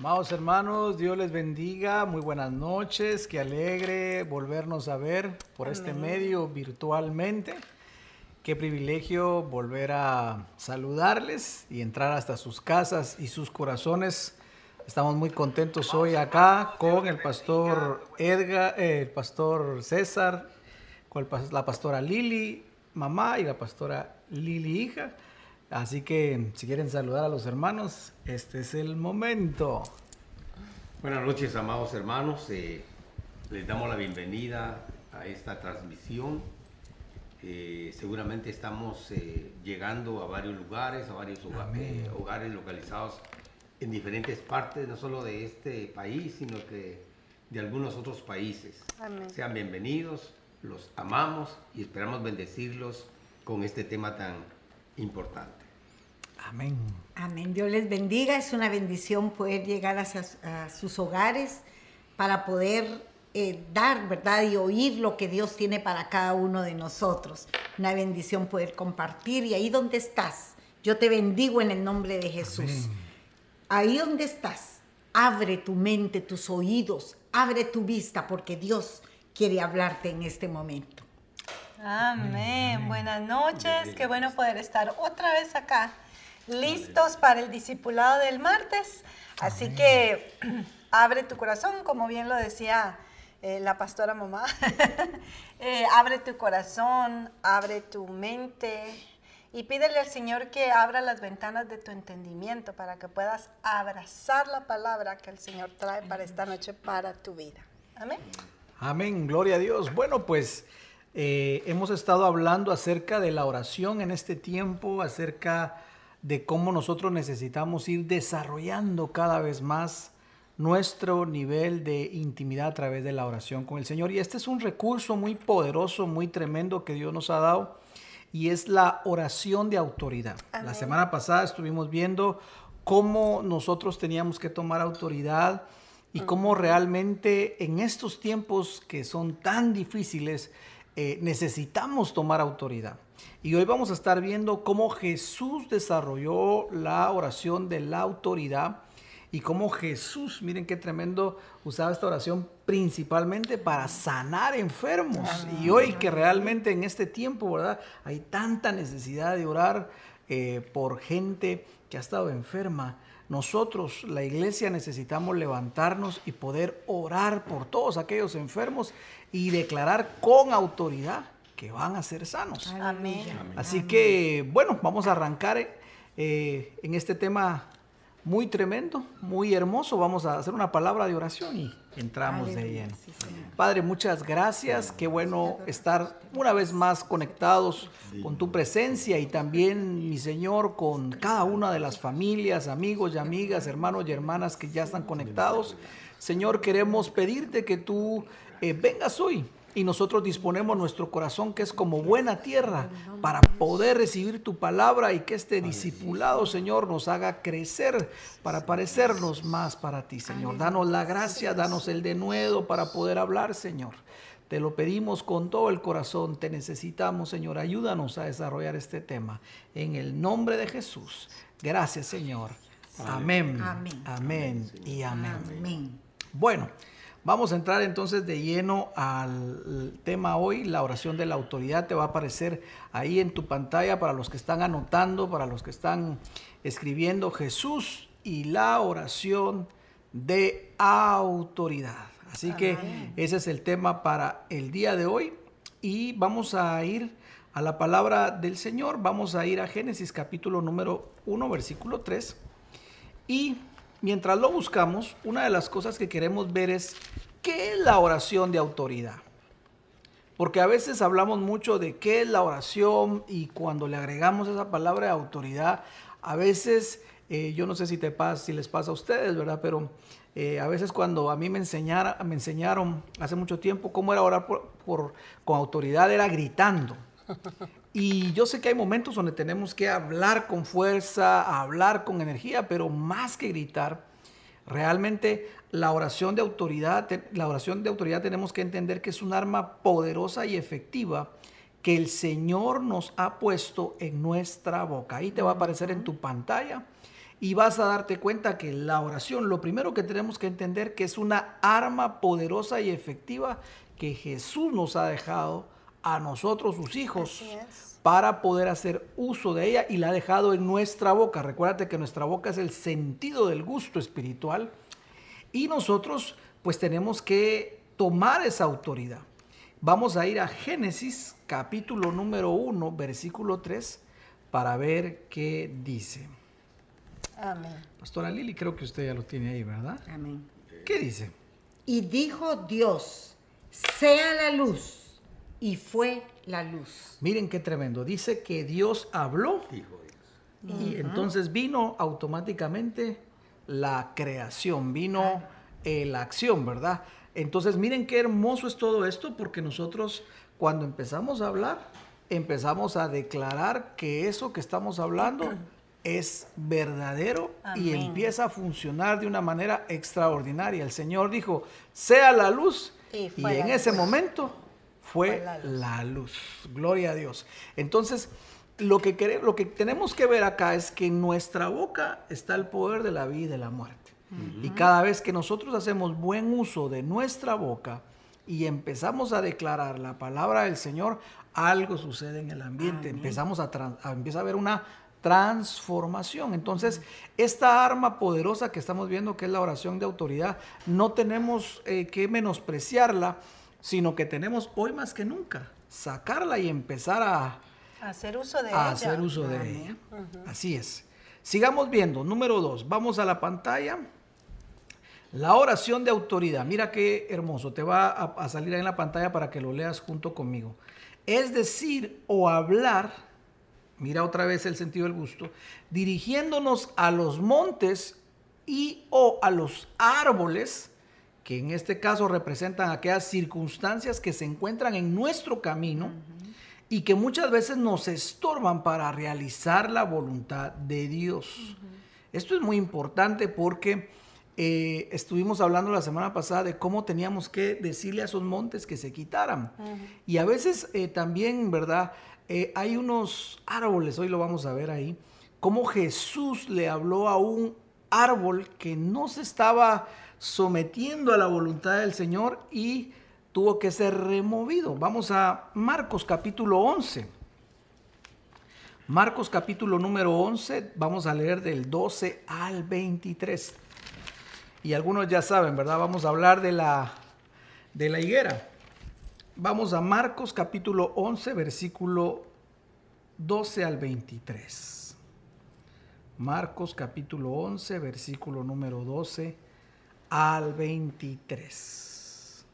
Amados hermanos, Dios les bendiga, muy buenas noches, qué alegre volvernos a ver por este medio virtualmente. Qué privilegio volver a saludarles y entrar hasta sus casas y sus corazones. Estamos muy contentos hoy acá con el pastor Edgar, eh, el pastor César, con la pastora Lili, mamá, y la pastora Lili, hija. Así que si quieren saludar a los hermanos, este es el momento. Buenas noches, amados hermanos. Eh, les damos la bienvenida a esta transmisión. Eh, seguramente estamos eh, llegando a varios lugares, a varios hogares localizados en diferentes partes, no solo de este país, sino que de algunos otros países. Sean bienvenidos, los amamos y esperamos bendecirlos con este tema tan importante. Amén. Amén. Dios les bendiga. Es una bendición poder llegar a, sus hogares para poder eh, dar, ¿verdad? Y oír lo que Dios tiene para cada uno de nosotros. Una bendición poder compartir. Y ahí donde estás, yo te bendigo en el nombre de Jesús. Ahí donde estás, abre tu mente, tus oídos, abre tu vista, porque Dios quiere hablarte en este momento. Amén. Buenas noches. Qué bueno poder estar otra vez acá listos para el discipulado del martes. Así que abre tu corazón, como bien lo decía eh, la pastora mamá. Eh, abre tu corazón, abre tu mente y pídele al Señor que abra las ventanas de tu entendimiento para que puedas abrazar la palabra que el Señor trae para esta noche para tu vida. Amén. Amén, gloria a Dios. Bueno, pues eh, hemos estado hablando acerca de la oración en este tiempo, acerca de cómo nosotros necesitamos ir desarrollando cada vez más nuestro nivel de intimidad a través de la oración con el Señor. Y este es un recurso muy poderoso, muy tremendo que Dios nos ha dado y es la oración de autoridad. La semana pasada estuvimos viendo cómo nosotros teníamos que tomar autoridad y cómo realmente en estos tiempos que son tan difíciles eh, necesitamos tomar autoridad. Y hoy vamos a estar viendo cómo Jesús desarrolló la oración de la autoridad y cómo Jesús, miren qué tremendo, usaba esta oración principalmente para sanar enfermos. Y hoy que realmente en este tiempo, ¿verdad? Hay tanta necesidad de orar eh, por gente que ha estado enferma. Nosotros, la iglesia, necesitamos levantarnos y poder orar por todos aquellos enfermos y declarar con autoridad que van a ser sanos. Amén. Así que, bueno, vamos a arrancar eh, en este tema muy tremendo, muy hermoso. Vamos a hacer una palabra de oración y entramos de lleno. Padre, muchas gracias. Qué bueno estar una vez más conectados con tu presencia y también, mi Señor, con cada una de las familias, amigos y amigas, hermanos y hermanas que ya están conectados. Señor, queremos pedirte que tú eh, vengas hoy y nosotros disponemos nuestro corazón que es como buena tierra para poder recibir tu palabra y que este discipulado, Señor, nos haga crecer para parecernos más para ti, Señor. Danos la gracia, danos el denuedo para poder hablar, Señor. Te lo pedimos con todo el corazón, te necesitamos, Señor. Ayúdanos a desarrollar este tema. En el nombre de Jesús. Gracias, Señor. Amén. Amén. Amén. Y amén. amén. Bueno. Vamos a entrar entonces de lleno al tema hoy, la oración de la autoridad. Te va a aparecer ahí en tu pantalla para los que están anotando, para los que están escribiendo Jesús y la oración de autoridad. Así que ese es el tema para el día de hoy y vamos a ir a la palabra del Señor. Vamos a ir a Génesis capítulo número 1, versículo 3 y mientras lo buscamos, una de las cosas que queremos ver es qué es la oración de autoridad. Porque a veces hablamos mucho de qué es la oración y cuando le agregamos esa palabra de autoridad, a veces, eh, yo no sé si, les pasa a ustedes, ¿verdad? Pero eh, a veces cuando a mí me, enseñaron hace mucho tiempo cómo era orar con autoridad, era gritando. Y yo sé que hay momentos donde tenemos que hablar con fuerza, hablar con energía, pero más que gritar, realmente la oración de autoridad, la oración de autoridad tenemos que entender que es un arma poderosa y efectiva que el Señor nos ha puesto en nuestra boca. Ahí te va a aparecer en tu pantalla y vas a darte cuenta que la oración, lo primero que tenemos que entender que es una arma poderosa y efectiva que Jesús nos ha dejado a nosotros, sus hijos, para poder hacer uso de ella y la ha dejado en nuestra boca. Recuérdate que nuestra boca es el sentido del gusto espiritual y nosotros pues tenemos que tomar esa autoridad. Vamos a ir a Génesis capítulo número 1, versículo 3, para ver qué dice. Amén. Pastora Lili, creo que usted ya lo tiene ahí, ¿verdad? Amén. ¿Qué dice? Y dijo Dios, sea la luz. Y fue la luz. Miren qué tremendo. Dice que Dios habló. Y entonces vino automáticamente la creación, vino eh, la acción, ¿verdad? Entonces miren qué hermoso es todo esto porque nosotros cuando empezamos a hablar, empezamos a declarar que eso que estamos hablando es verdadero y empieza a funcionar de una manera extraordinaria. El Señor dijo, sea la luz. Y, en ese momento fue, la, luz. Gloria a Dios. Entonces, lo que, lo que tenemos que ver acá es que en nuestra boca está el poder de la vida y de la muerte. Y cada vez que nosotros hacemos buen uso de nuestra boca y empezamos a declarar la palabra del Señor, algo sucede en el ambiente. Empezamos a, a, empieza a haber una transformación. Entonces, esta arma poderosa que estamos viendo, que es la oración de autoridad, no tenemos eh, que menospreciarla, sino que tenemos hoy más que nunca sacarla y empezar a, hacer uso de ella. Hacer uso de ella. Así es. Sigamos viendo. Número dos, vamos a la pantalla. La oración de autoridad. Mira qué hermoso. Te va a, a salir ahí en la pantalla para que lo leas junto conmigo. Es decir, o hablar mira otra vez el sentido del gusto, dirigiéndonos a los montes y o a los árboles, que en este caso representan aquellas circunstancias que se encuentran en nuestro camino y que muchas veces nos estorban para realizar la voluntad de Dios. Esto es muy importante porque eh, estuvimos hablando la semana pasada de cómo teníamos que decirle a esos montes que se quitaran. Y a veces eh, también, ¿verdad? Eh, hay unos árboles, hoy lo vamos a ver ahí, cómo Jesús le habló a un árbol que no se estaba sometiendo a la voluntad del Señor y tuvo que ser removido. Vamos a Marcos capítulo 11. Marcos capítulo número 11, vamos a leer del 12 al 23. Y algunos ya saben, ¿verdad? Vamos a hablar de la, de la higuera. Vamos a Marcos capítulo 11, versículo 12 al 23. Marcos capítulo 11, versículo número 12 al 23.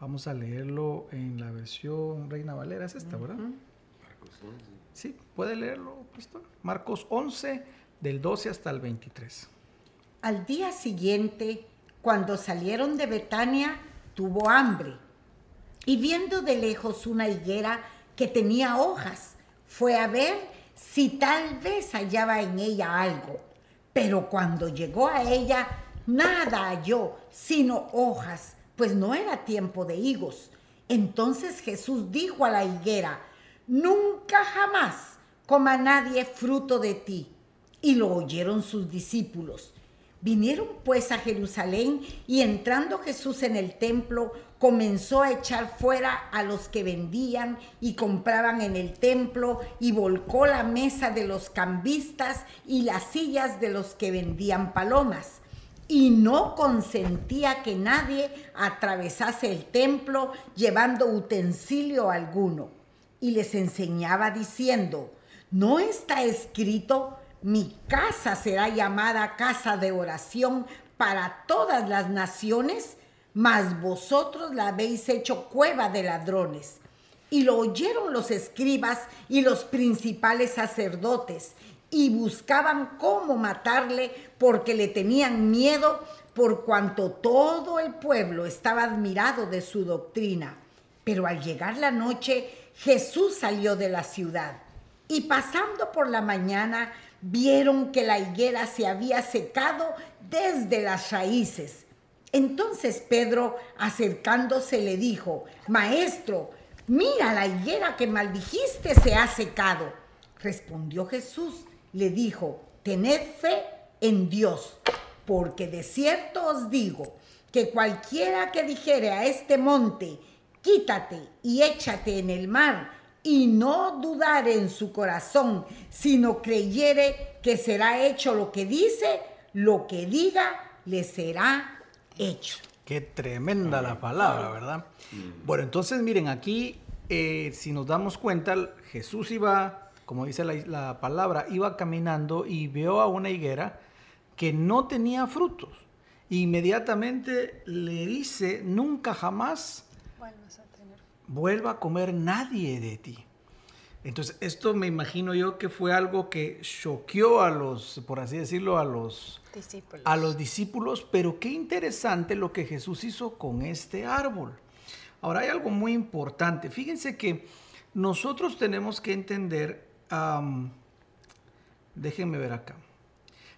Vamos a leerlo en la versión Reina Valera, es esta, ¿verdad? Marcos 11. Sí, puede leerlo, pastor. Marcos 11, del 12 hasta el 23. Al día siguiente, cuando salieron de Betania, tuvo hambre. Y viendo de lejos una higuera que tenía hojas, fue a ver si tal vez hallaba en ella algo. Pero cuando llegó a ella, nada halló, sino hojas, pues no era tiempo de higos. Entonces Jesús dijo a la higuera, nunca jamás coma nadie fruto de ti. Y lo oyeron sus discípulos. Vinieron pues a Jerusalén y entrando Jesús en el templo, comenzó a echar fuera a los que vendían y compraban en el templo y volcó la mesa de los cambistas y las sillas de los que vendían palomas. Y no consentía que nadie atravesase el templo llevando utensilio alguno. Y les enseñaba diciendo, ¿no está escrito? Mi casa será llamada casa de oración para todas las naciones, mas vosotros la habéis hecho cueva de ladrones. Y lo oyeron los escribas y los principales sacerdotes, y buscaban cómo matarle porque le tenían miedo por cuanto todo el pueblo estaba admirado de su doctrina. Pero al llegar la noche, Jesús salió de la ciudad y pasando por la mañana vieron que la higuera se había secado desde las raíces. Entonces Pedro, acercándose, le dijo, Maestro, mira la higuera que maldijiste se ha secado. Respondió Jesús, le dijo, tened fe en Dios, porque de cierto os digo que cualquiera que dijere a este monte, quítate y échate en el mar, y no dudare en su corazón, sino creyere que será hecho lo que dice, lo que diga le será hecho. Qué tremenda la palabra, ¿verdad? Bueno, entonces miren, aquí eh, si nos damos cuenta, Jesús iba, como dice la, palabra, iba caminando y vio a una higuera que no tenía frutos. Inmediatamente le dice, nunca jamás vuelva a comer nadie de ti. Entonces, esto me imagino yo que fue algo que choqueó a los, por así decirlo, a los discípulos. a los discípulos, pero qué interesante lo que Jesús hizo con este árbol. Ahora hay algo muy importante. Fíjense que nosotros tenemos que entender, déjenme ver acá.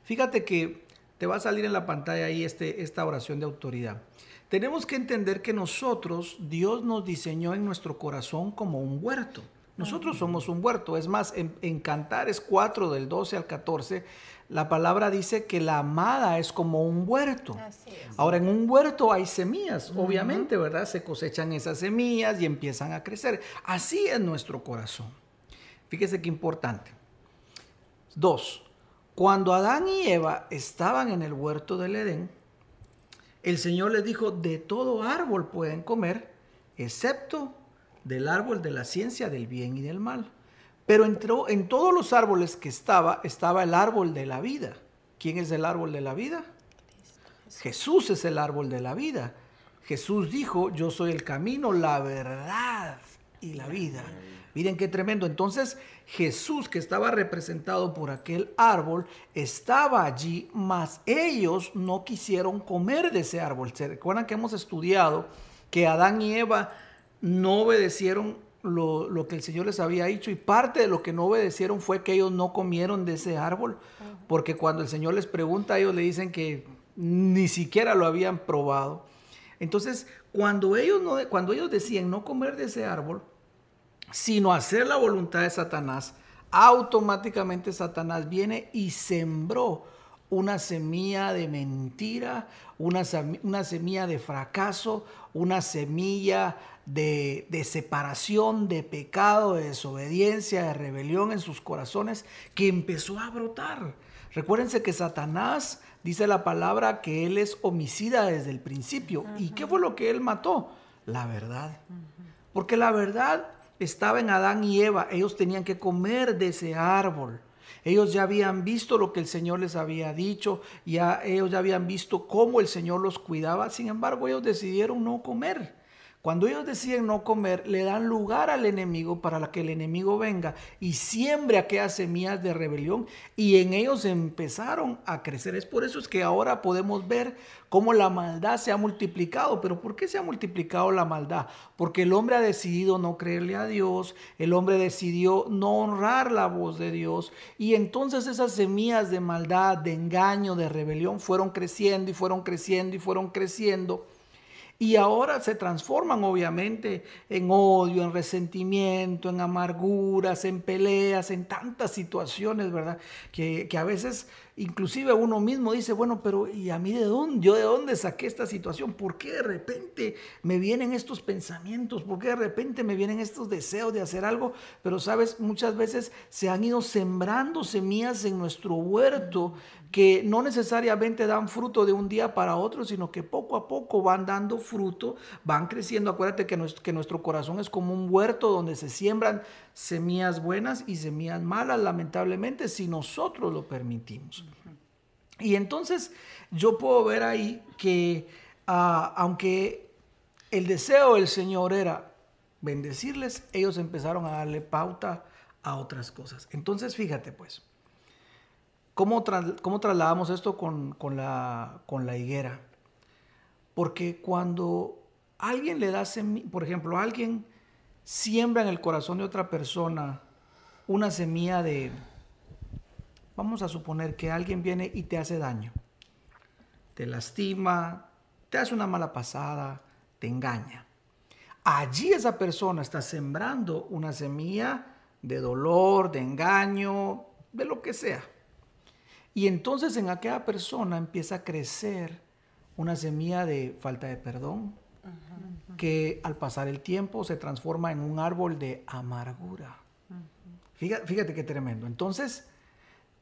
Fíjate que te va a salir en la pantalla ahí este, esta oración de autoridad. Tenemos que entender que nosotros, Dios nos diseñó en nuestro corazón como un huerto. Nosotros somos un huerto. Es más, en, en Cantares 4 del 12 al 14 la palabra dice que la amada es como un huerto. Ahora, en un huerto hay semillas, obviamente, ¿verdad? Se cosechan esas semillas y empiezan a crecer. Así es nuestro corazón. Fíjese qué importante. Dos, cuando Adán y Eva estaban en el huerto del Edén, el Señor les dijo, de todo árbol pueden comer, excepto del árbol de la ciencia del bien y del mal. Pero entró en todos los árboles que estaba, estaba el árbol de la vida. ¿Quién es el árbol de la vida? Jesús es el árbol de la vida. Jesús dijo, yo soy el camino, la verdad y la vida. Miren qué tremendo. Entonces Jesús, que estaba representado por aquel árbol, estaba allí, mas ellos no quisieron comer de ese árbol. ¿Se recuerdan que hemos estudiado que Adán y Eva no obedecieron lo, que el Señor les había dicho y parte de lo que no obedecieron fue que ellos no comieron de ese árbol, porque cuando el Señor les pregunta, ellos le dicen que ni siquiera lo habían probado. Entonces, cuando ellos, no, cuando ellos decían no comer de ese árbol, sino hacer la voluntad de Satanás, automáticamente Satanás viene y sembró una semilla de mentira, una, una semilla de fracaso, una semilla de, separación, de pecado, de desobediencia, de rebelión en sus corazones, que empezó a brotar. Recuérdense que Satanás dice la palabra que él es homicida desde el principio. ¿Y qué fue lo que él mató? La verdad. Porque la verdad estaba en Adán y Eva. Ellos tenían que comer de ese árbol. Ellos ya habían visto lo que el Señor les había dicho, ya ellos ya habían visto cómo el Señor los cuidaba. Sin embargo, ellos decidieron no comer. Cuando ellos deciden no comer, le dan lugar al enemigo para que el enemigo venga y siembre aquellas semillas de rebelión y en ellos empezaron a crecer. Es por eso es que ahora podemos ver cómo la maldad se ha multiplicado. Pero ¿por qué se ha multiplicado la maldad? Porque el hombre ha decidido no creerle a Dios, el hombre decidió no honrar la voz de Dios y entonces esas semillas de maldad, de engaño, de rebelión fueron creciendo y fueron creciendo y fueron creciendo y ahora se transforman obviamente en odio, en resentimiento, en amarguras, en peleas, en tantas situaciones, ¿verdad? Que, que a veces inclusive uno mismo dice, bueno, pero ¿y a mí de dónde? ¿Yo de dónde saqué esta situación? ¿Por qué de repente me vienen estos pensamientos? ¿Por qué de repente me vienen estos deseos de hacer algo? Pero sabes, muchas veces se han ido sembrando semillas en nuestro huerto que no necesariamente dan fruto de un día para otro, sino que poco a poco van dando fruto, van creciendo. Acuérdate que nuestro, que nuestro corazón es como un huerto donde se siembran semillas buenas y semillas malas, lamentablemente, si nosotros lo permitimos. Y entonces yo puedo ver ahí que ah, aunque el deseo del Señor era bendecirles, ellos empezaron a darle pauta a otras cosas. Entonces fíjate pues. ¿Cómo, trasladamos esto con, la, con la higuera? Porque cuando alguien le da por ejemplo, alguien siembra en el corazón de otra persona una semilla de, vamos a suponer que alguien viene y te hace daño, te lastima, te hace una mala pasada, te engaña. Allí esa persona está sembrando una semilla de dolor, de engaño, de lo que sea. Y entonces en aquella persona empieza a crecer una semilla de falta de perdón, que al pasar el tiempo se transforma en un árbol de amargura. Fíjate, fíjate qué tremendo. Entonces,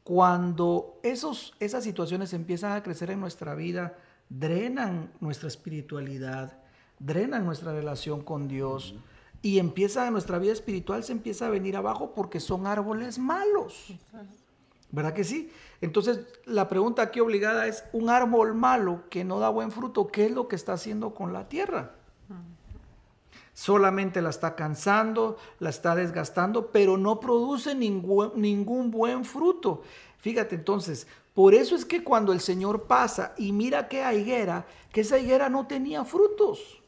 cuando esos, esas situaciones empiezan a crecer en nuestra vida, drenan nuestra espiritualidad, drenan nuestra relación con Dios y empieza nuestra vida espiritual se empieza a venir abajo porque son árboles malos. ¿Verdad que sí? Entonces, la pregunta aquí obligada es, un árbol malo que no da buen fruto, ¿qué es lo que está haciendo con la tierra? Solamente la está cansando, la está desgastando, pero no produce ningún, buen fruto. Fíjate entonces, por eso es que cuando el Señor pasa y mira que higuera, que esa higuera no tenía frutos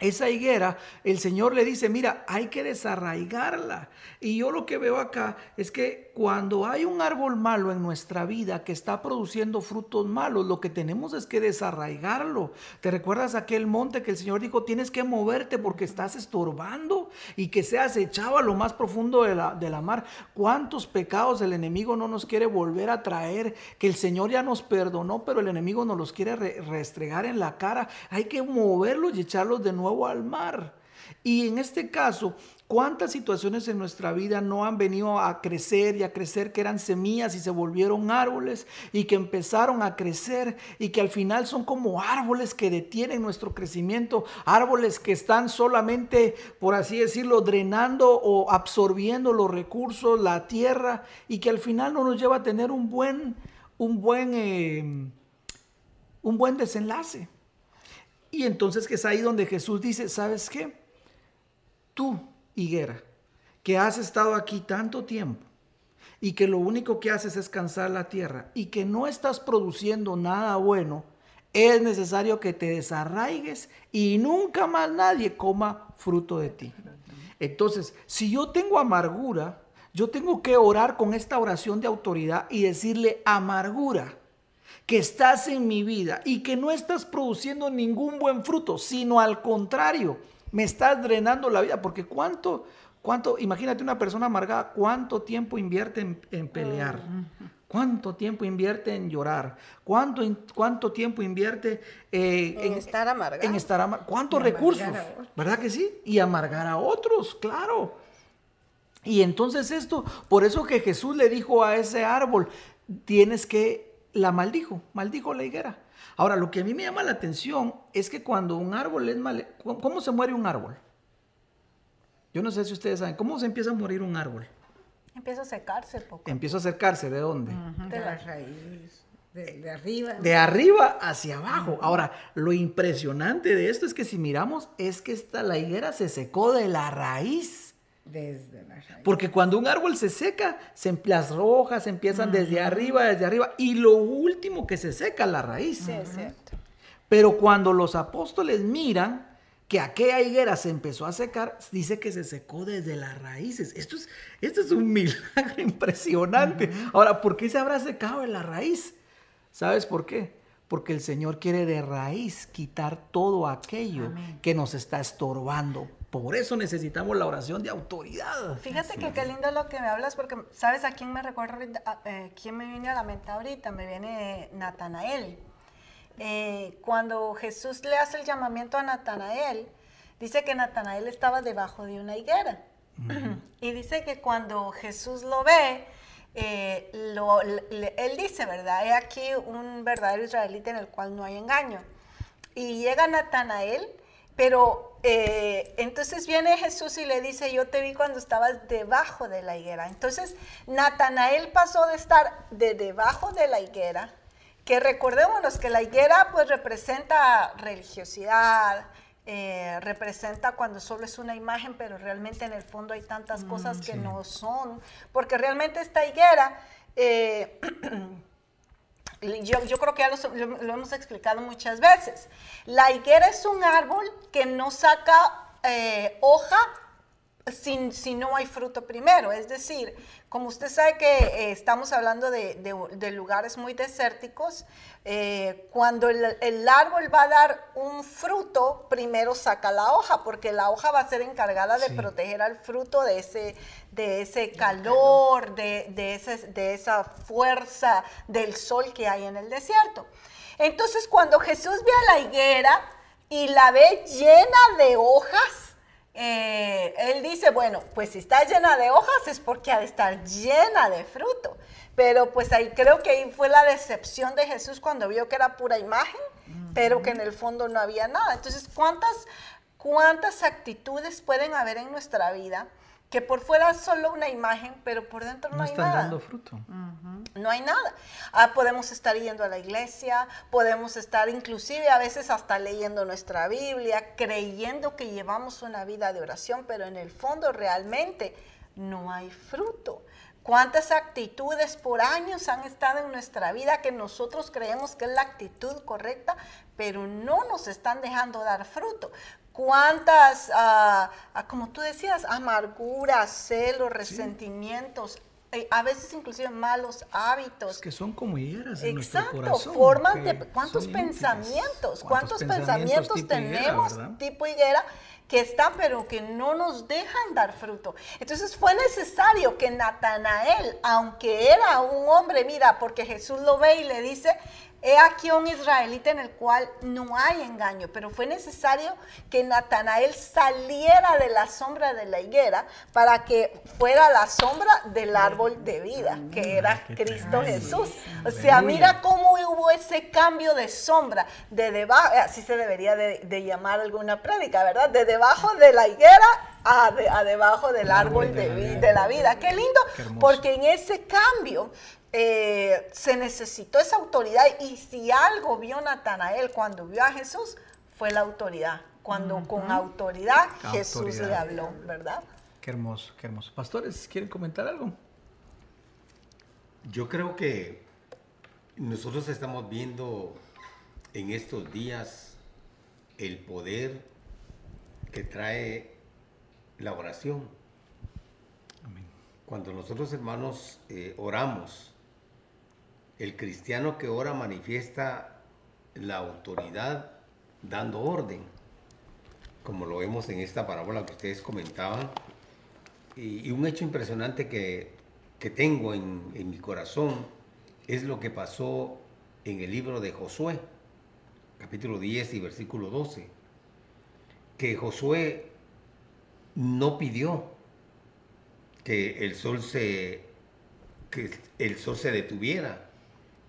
esa higuera, el Señor le dice, mira, hay que desarraigarla. Y yo lo que veo acá es que cuando hay un árbol malo en nuestra vida que está produciendo frutos malos, lo que tenemos es que desarraigarlo. ¿Te recuerdas aquel monte que el Señor dijo, tienes que moverte porque estás estorbando y que seas echado a lo más profundo de la, de la mar? ¿Cuántos pecados el enemigo no nos quiere volver a traer? Que el Señor ya nos perdonó, pero el enemigo nos los quiere restregar en la cara. Hay que moverlos y echarlos de nuevo al mar. Y en este caso, ¿cuántas situaciones en nuestra vida no han venido a crecer y a crecer que eran semillas y se volvieron árboles y que empezaron a crecer y que al final son como árboles que detienen nuestro crecimiento, árboles que están solamente, por así decirlo, drenando o absorbiendo los recursos, la tierra y que al final no nos lleva a tener un buen, un buen, eh, un buen desenlace? Y entonces que es ahí donde Jesús dice, ¿sabes qué? Tú, higuera, que has estado aquí tanto tiempo y que lo único que haces es cansar la tierra y que no estás produciendo nada bueno, es necesario que te desarraigues y nunca más nadie coma fruto de ti. Entonces, si yo tengo amargura, yo tengo que orar con esta oración de autoridad y decirle amargura que estás en mi vida y que no estás produciendo ningún buen fruto, sino al contrario, me estás drenando la vida, porque cuánto, cuánto, imagínate una persona amargada, cuánto tiempo invierte en, pelear, cuánto tiempo invierte en llorar, cuánto, cuánto tiempo invierte eh, en, estar amargado. En estar amargado, cuántos recursos, ¿verdad que sí? Y amargar a otros, claro. Y entonces esto, por eso que Jesús le dijo a ese árbol, tienes que la maldijo, maldijo la higuera. Ahora, lo que a mí me llama la atención es que cuando un árbol es mal... ¿Cómo se muere un árbol? Yo no sé si ustedes saben, ¿cómo se empieza a morir un árbol? Empieza a secarse poco. Empieza a secarse, ¿de dónde? de la raíz. De, arriba. De arriba hacia abajo. Ahora, lo impresionante de esto es que si miramos, es que esta, la higuera se secó de la raíz. Desde la Porque cuando un árbol se seca, se, las rojas empiezan desde arriba, desde arriba, y lo último que se seca la raíz. Sí, es cierto. Pero cuando los apóstoles miran que aquella higuera se empezó a secar, dice que se secó desde las raíces. Esto es, esto es un milagro impresionante. Ahora, ¿por qué se habrá secado en la raíz? ¿Sabes por qué? Porque el Señor quiere de raíz quitar todo aquello que nos está estorbando por eso necesitamos la oración de autoridad. Fíjate que qué lindo lo que me hablas, porque ¿sabes a quién me recuerda? Eh, ¿Quién me viene a la mente ahorita? Me viene Natanael. Eh, cuando Jesús le hace el llamamiento a Natanael, dice que Natanael estaba debajo de una higuera. y dice que cuando Jesús lo ve, eh, él dice, ¿verdad? He aquí un verdadero israelita en el cual no hay engaño. Y llega Natanael pero eh, entonces viene Jesús y le dice, yo te vi cuando estabas debajo de la higuera. Entonces Natanael pasó de estar de debajo de la higuera, que recordémonos que la higuera pues representa religiosidad, eh, representa cuando solo es una imagen, pero realmente en el fondo hay tantas mm, cosas que no son, porque realmente esta higuera... Eh, yo, creo que ya lo, hemos explicado muchas veces. La higuera es un árbol que no saca eh, hoja si, si, no hay fruto primero. Es decir, como usted sabe que eh, estamos hablando de, de, lugares muy desérticos, eh, cuando el, el, árbol va a dar un fruto, primero saca la hoja, porque la hoja va a ser encargada de proteger al fruto de ese, de ese calor, de, de, ese, de esa fuerza del sol que hay en el desierto. Entonces, cuando Jesús ve a la higuera y la ve llena de hojas, eh, él dice, bueno, pues si está llena de hojas es porque ha de estar llena de fruto. Pero pues ahí creo que ahí fue la decepción de Jesús cuando vio que era pura imagen, pero que en el fondo no había nada. Entonces, ¿cuántas, cuántas actitudes pueden haber en nuestra vida? Que por fuera es solo una imagen, pero por dentro no, no hay están dando fruto. No hay nada. Ah, podemos estar yendo a la iglesia, podemos estar inclusive a veces hasta leyendo nuestra Biblia, creyendo que llevamos una vida de oración, pero en el fondo realmente no hay fruto. ¿Cuántas actitudes por años han estado en nuestra vida que nosotros creemos que es la actitud correcta, pero no nos están dejando dar fruto? Cuántas, ah, ah, como tú decías, amarguras, celos, resentimientos, eh, a veces inclusive malos hábitos. que son como hieras en Exacto, nuestro corazón, formas de cuántos pensamientos, cuántos, pensamientos, tenemos tipo higuera que están pero que no nos dejan dar fruto. Entonces fue necesario que Natanael, aunque era un hombre, mira, porque Jesús lo ve y le dice, He aquí un israelita en el cual no hay engaño, pero fue necesario que Natanael saliera de la sombra de la higuera para que fuera la sombra del árbol de vida, que era Cristo Jesús. O sea, mira cómo hubo ese cambio de sombra, de debajo, así se debería de, llamar alguna prédica, ¿verdad? De debajo de la higuera a, debajo del árbol de, de, la vida. Qué lindo, porque en ese cambio eh, se necesitó esa autoridad y si algo vio Natanael cuando vio a Jesús fue la autoridad. Cuando con autoridad Jesús le habló, ¿verdad? Qué hermoso, qué hermoso. Pastores, ¿quieren comentar algo? Yo creo que nosotros estamos viendo en estos días el poder que trae la oración. Cuando nosotros hermanos eh, oramos, el cristiano que ora manifiesta la autoridad dando orden, como lo vemos en esta parábola que ustedes comentaban. Y, un hecho impresionante que, tengo en, en, mi corazón es lo que pasó en el libro de Josué, capítulo 10 y versículo 12, que Josué no pidió que el sol se, que el sol se detuviera,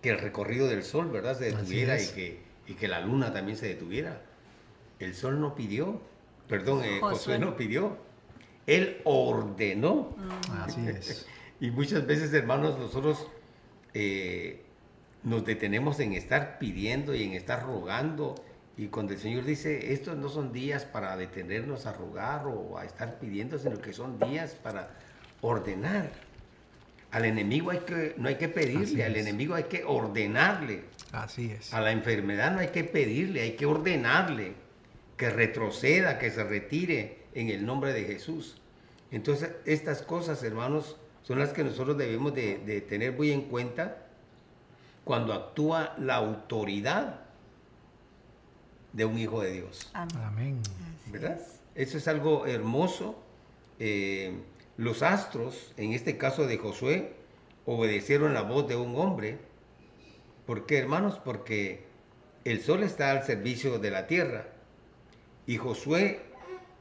que el recorrido del sol, ¿verdad? Se detuviera y que, y que la luna también se detuviera. El sol no pidió, perdón, eh, Josué. no pidió, él ordenó. Mm. Así es. y muchas veces, hermanos, nosotros eh, nos detenemos en estar pidiendo y en estar rogando. Y cuando el Señor dice, estos no son días para detenernos a rogar o a estar pidiendo, sino que son días para ordenar. Al enemigo hay que, no hay que pedirle, al enemigo hay que ordenarle. Así es. A la enfermedad no hay que pedirle, hay que ordenarle que retroceda, que se retire en el nombre de Jesús. Entonces, estas cosas, hermanos, son las que nosotros debemos de, tener muy en cuenta cuando actúa la autoridad de un hijo de Dios. Amén. ¿Verdad? Eso es algo hermoso. Eh, los astros, en este caso de Josué, obedecieron la voz de un hombre. ¿Por qué, hermanos? Porque el sol está al servicio de la tierra. Y Josué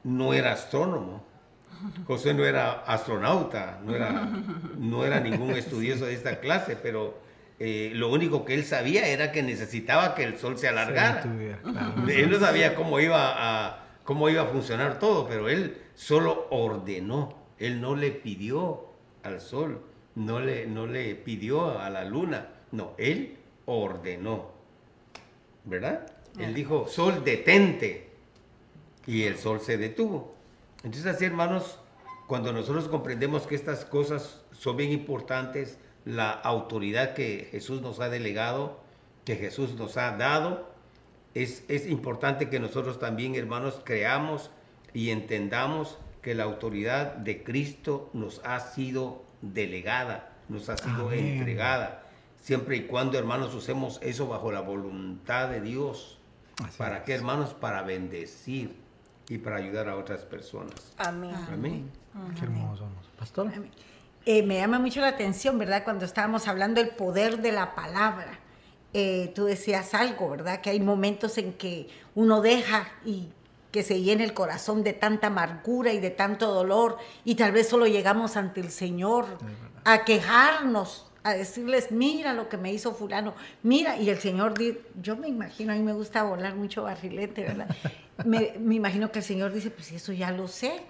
no era astrónomo. Josué no era astronauta, no era, no era ningún estudioso de esta clase, pero eh, lo único que él sabía era que necesitaba que el sol se alargara. Él no sabía cómo iba, a, cómo iba a funcionar todo, pero él solo ordenó. Él no le pidió al sol, no le, no le pidió a la luna, no, él ordenó, ¿verdad? Él dijo, sol, detente, y el sol se detuvo. Entonces así, hermanos, cuando nosotros comprendemos que estas cosas son bien importantes, la autoridad que Jesús nos ha delegado, que Jesús nos ha dado, es, es importante que nosotros también, hermanos, creamos y entendamos que la autoridad de Cristo nos ha sido delegada, nos ha sido entregada. Siempre y cuando, hermanos, usemos eso bajo la voluntad de Dios. ¿Para qué, hermanos? Para bendecir y para ayudar a otras personas. Amén. Amén. Qué hermoso. Pastor. Eh, me llama mucho la atención, ¿verdad? Cuando estábamos hablando del poder de la palabra. Eh, tú decías algo, ¿verdad? Que hay momentos en que uno deja y que se llene el corazón de tanta amargura y de tanto dolor y tal vez solo llegamos ante el Señor a quejarnos, a decirles, mira lo que me hizo fulano, mira, y el Señor, yo me imagino, a mí me gusta volar mucho barrilete, ¿verdad? me, me imagino que el Señor dice, pues eso ya lo sé,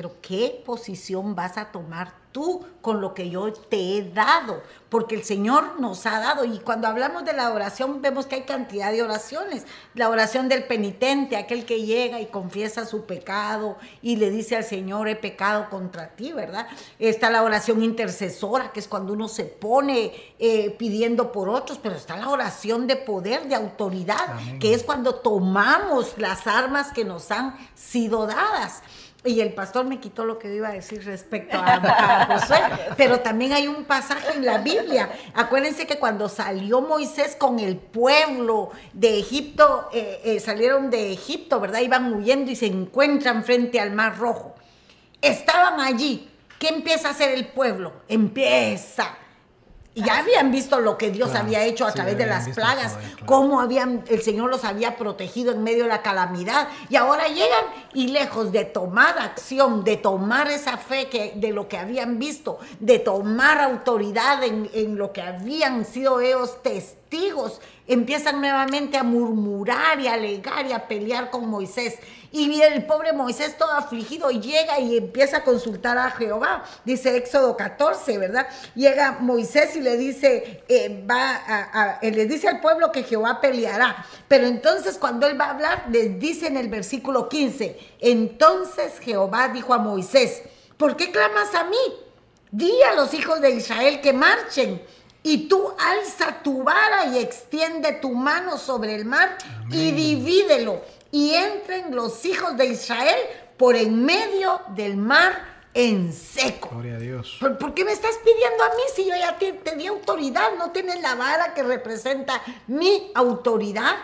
pero ¿qué posición vas a tomar tú con lo que yo te he dado, porque el Señor nos ha dado. Y cuando hablamos de la oración, vemos que hay cantidad de oraciones. La oración del penitente, aquel que llega y confiesa su pecado y le dice al Señor, he pecado contra ti, ¿verdad? Está la oración intercesora, que es cuando uno se pone eh, pidiendo por otros, pero está la oración de poder, de autoridad, que es cuando tomamos las armas que nos han sido dadas. Y el pastor me quitó lo que iba a decir respecto a, Josué, pero también hay un pasaje en la Biblia. Acuérdense que cuando salió Moisés con el pueblo de Egipto, eh, eh, salieron de Egipto, ¿verdad? Iban huyendo y se encuentran frente al Mar Rojo. Estaban allí. ¿Qué empieza a hacer el pueblo? Empieza y ya habían visto lo que Dios había hecho a través de las plagas, cómo habían, el Señor los había protegido en medio de la calamidad. Y ahora llegan y lejos de tomar acción, de tomar esa fe que, de lo que habían visto, de tomar autoridad en, en lo que habían sido ellos testigos, empiezan nuevamente a murmurar y a alegar y a pelear con Moisés. Y viene el pobre Moisés todo afligido llega y empieza a consultar a Jehová. Dice Éxodo 14, ¿verdad? Llega Moisés y le dice, eh, va a, le dice al pueblo que Jehová peleará. Pero entonces cuando él va a hablar, les dice en el versículo 15, entonces Jehová dijo a Moisés, ¿por qué clamas a mí? Di a los hijos de Israel que marchen. Y tú alza tu vara y extiende tu mano sobre el mar y divídelo y entren los hijos de Israel por en medio del mar en seco. Gloria a Dios. ¿Por, qué me estás pidiendo a mí si yo ya te, di autoridad? ¿No tienes la vara que representa mi autoridad?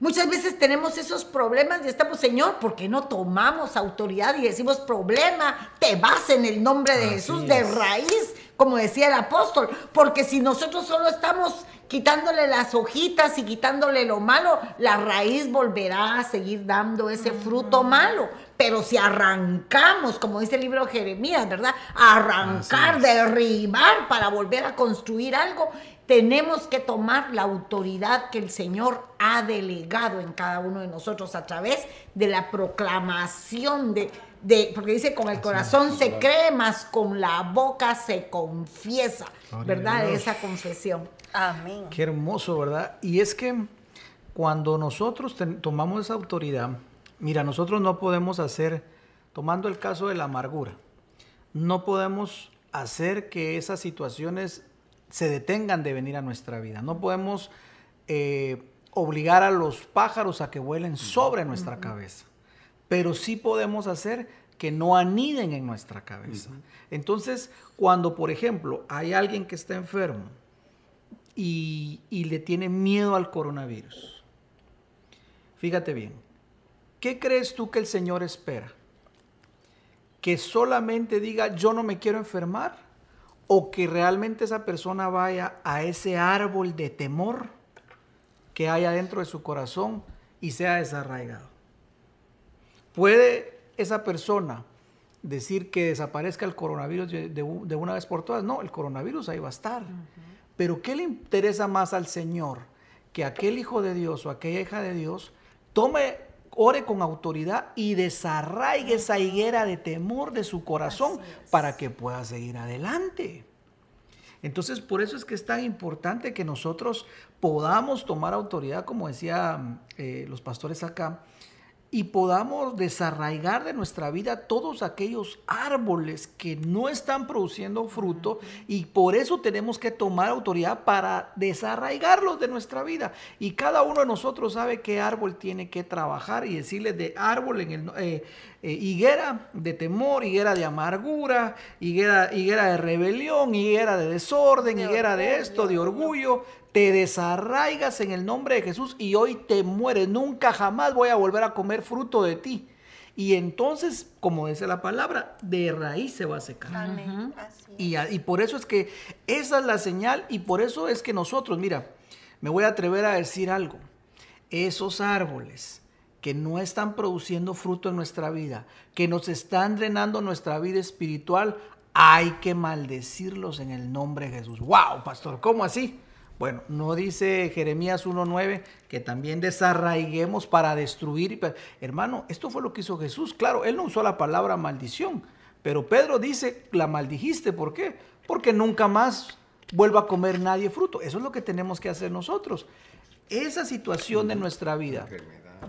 Muchas veces tenemos esos problemas y estamos, Señor, ¿por qué no tomamos autoridad y decimos problema? Te vas en el nombre de Jesús de raíz, como decía el apóstol, porque si nosotros solo estamos quitándole las hojitas y quitándole lo malo, la raíz volverá a seguir dando ese fruto malo. Pero si arrancamos, como dice el libro de Jeremías, ¿verdad? Arrancar, derribar para volver a construir algo, tenemos que tomar la autoridad que el Señor ha delegado en cada uno de nosotros a través de la proclamación de, de porque dice con el corazón se cree, más con la boca se confiesa, ¿verdad? Esa confesión. Amén. Qué hermoso, ¿verdad? Y es que cuando nosotros tomamos esa autoridad, mira, nosotros no podemos hacer, tomando el caso de la amargura, no podemos hacer que esas situaciones se detengan de venir a nuestra vida. No podemos eh, obligar a los pájaros a que vuelen sobre nuestra cabeza, pero sí podemos hacer que no aniden en nuestra cabeza. Entonces, cuando, por ejemplo, hay alguien que está enfermo, y, le tiene miedo al coronavirus. Fíjate bien, ¿qué crees tú que el Señor espera? ¿Que solamente diga yo no me quiero enfermar? ¿O que realmente esa persona vaya a ese árbol de temor que hay adentro de su corazón y sea desarraigado? ¿Puede esa persona decir que desaparezca el coronavirus de, una vez por todas? No, el coronavirus ahí va a estar. Pero ¿qué le interesa más al Señor? Que aquel hijo de Dios o aquella hija de Dios tome, ore con autoridad y desarraigue esa higuera de temor de su corazón para que pueda seguir adelante. Entonces, por eso es que es tan importante que nosotros podamos tomar autoridad, como decían eh, los pastores acá, y podamos desarraigar de nuestra vida todos aquellos árboles que no están produciendo fruto y por eso tenemos que tomar autoridad para desarraigarlos de nuestra vida. Y cada uno de nosotros sabe qué árbol tiene que trabajar y decirle de árbol en el eh, eh, higuera de temor, higuera de amargura, higuera, higuera de rebelión, higuera de desorden, higuera de esto, de orgullo te desarraigas en el nombre de Jesús y hoy te mueres. Nunca jamás voy a volver a comer fruto de ti. Y entonces, como dice la palabra, de raíz se va a secar. Y, y, por eso es que esa es la señal y por eso es que nosotros, mira, me voy a atrever a decir algo. Esos árboles que no están produciendo fruto en nuestra vida, que nos están drenando nuestra vida espiritual, hay que maldecirlos en el nombre de Jesús. ¡Wow, pastor! ¿Cómo así? Bueno, no dice Jeremías 1.9 que también desarraiguemos para destruir. Hermano, esto fue lo que hizo Jesús. Claro, él no usó la palabra maldición, pero Pedro dice, la maldijiste. ¿Por qué? Porque nunca más vuelva a comer nadie fruto. Eso es lo que tenemos que hacer nosotros. Esa situación de nuestra vida,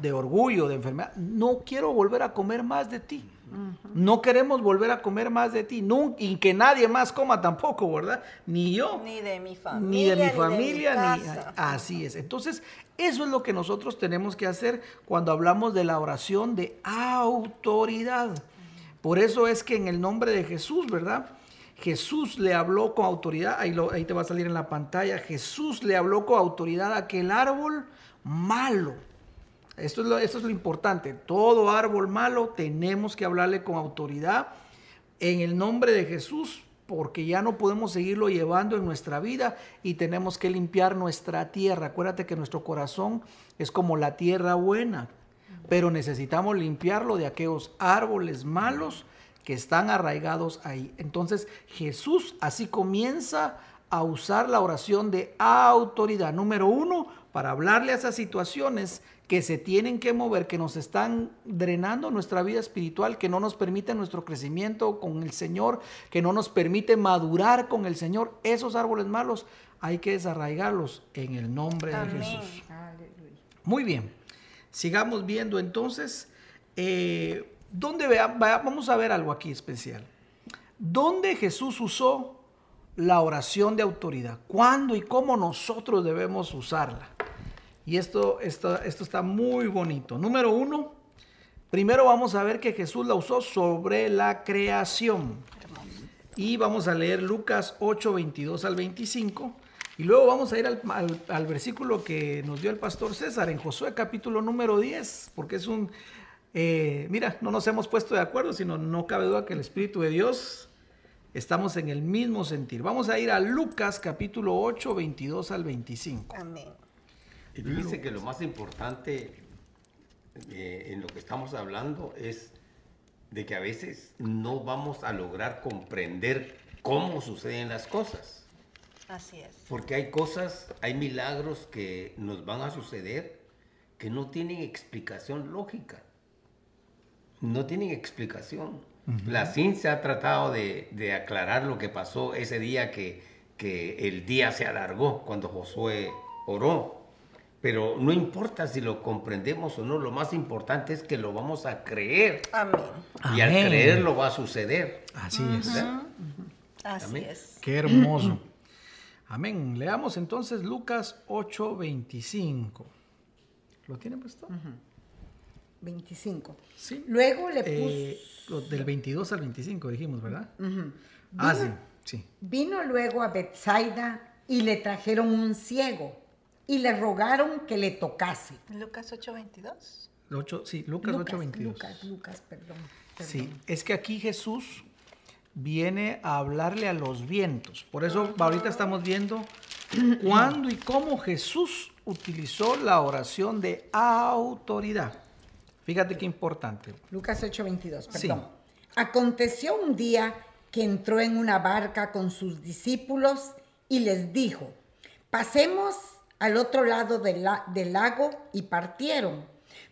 de orgullo, de enfermedad, no quiero volver a comer más de ti. No queremos volver a comer más de ti, y que nadie más coma tampoco, ¿verdad? Ni yo. Ni de mi familia. Ni de mi familia, ni, así es. Entonces, eso es lo que nosotros tenemos que hacer cuando hablamos de la oración de autoridad. Por eso es que en el nombre de Jesús, ¿verdad? Jesús le habló con autoridad, ahí, ahí te va a salir en la pantalla, Jesús le habló con autoridad a aquel árbol malo esto es, lo, importante. Todo árbol malo tenemos que hablarle con autoridad en el nombre de Jesús porque ya no podemos seguirlo llevando en nuestra vida y tenemos que limpiar nuestra tierra. Acuérdate que nuestro corazón es como la tierra buena, pero necesitamos limpiarlo de aquellos árboles malos que están arraigados ahí. Entonces Jesús así comienza a usar la oración de autoridad. Número uno, para hablarle a esas situaciones que se tienen que mover, que nos están drenando nuestra vida espiritual, que no nos permiten nuestro crecimiento con el Señor, que no nos permite madurar con el Señor. Esos árboles malos hay que desarraigarlos en el nombre de Jesús. Muy bien, sigamos viendo entonces, eh, ¿dónde vamos a ver algo aquí especial. ¿Dónde Jesús usó la oración de autoridad? ¿Cuándo y cómo nosotros debemos usarla? Y esto, esto, esto está muy bonito. Número uno, primero vamos a ver que Jesús la usó sobre la creación. Y vamos a leer Lucas 8, 22 al 25. Y luego vamos a ir al, versículo que nos dio el pastor César en Josué capítulo número 10, porque es un... Eh, mira, no nos hemos puesto de acuerdo, sino no cabe duda que el Espíritu de Dios estamos en el mismo sentir. Vamos a ir a Lucas capítulo 8, 22 al 25. Amén. Y dice que lo más importante eh, en lo que estamos hablando es de que a veces no vamos a lograr comprender cómo suceden las cosas. Así es. Porque hay cosas, hay milagros que nos van a suceder que no tienen explicación lógica. No tienen explicación. La ciencia ha tratado de, aclarar lo que pasó ese día que, que el día se alargó cuando Josué oró. Pero no importa si lo comprendemos o no, lo más importante es que lo vamos a creer. Amén. Y al creerlo va a suceder. Así es. Así es. Qué hermoso. Amén. Leamos entonces Lucas 8:25. ¿Lo tiene puesto? 25. Sí. Luego le eh, puso... del 22 al 25 dijimos, ¿verdad? ah, sí, sí. Vino luego a Bethsaida y le trajeron un ciego y le rogaron que le tocase. Lucas 8:22. 8, sí, Lucas, 8:22. Lucas, Lucas, perdón, Sí, es que aquí Jesús viene a hablarle a los vientos. Por eso ahorita estamos viendo cuándo y cómo Jesús utilizó la oración de autoridad. Fíjate qué importante. Lucas 8:22, perdón. Aconteció un día que entró en una barca con sus discípulos y les dijo, pasemos al otro lado del, lago y partieron.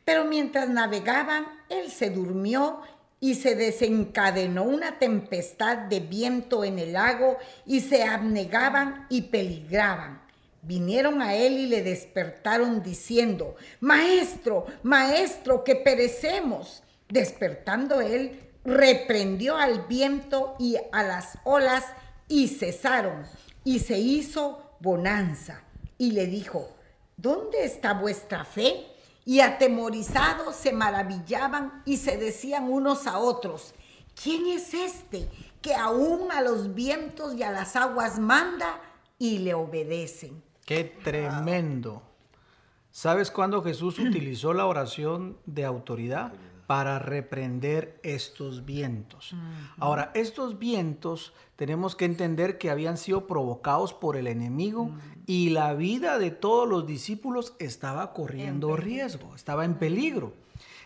Pero mientras navegaban, él se durmió y se desencadenó una tempestad de viento en el lago y se abnegaban y peligraban. Vinieron a él y le despertaron diciendo, Maestro, Maestro, que perecemos. Despertando él, reprendió al viento y a las olas y cesaron y se hizo bonanza. Y le dijo, ¿dónde está vuestra fe? Y atemorizados se maravillaban y se decían unos a otros, ¿quién es este que aún a los vientos y a las aguas manda y le obedecen? Qué tremendo. ¿Sabes cuándo Jesús utilizó la oración de autoridad? para reprender estos vientos. Ahora, estos vientos tenemos que entender que habían sido provocados por el enemigo y la vida de todos los discípulos estaba corriendo riesgo, estaba en peligro.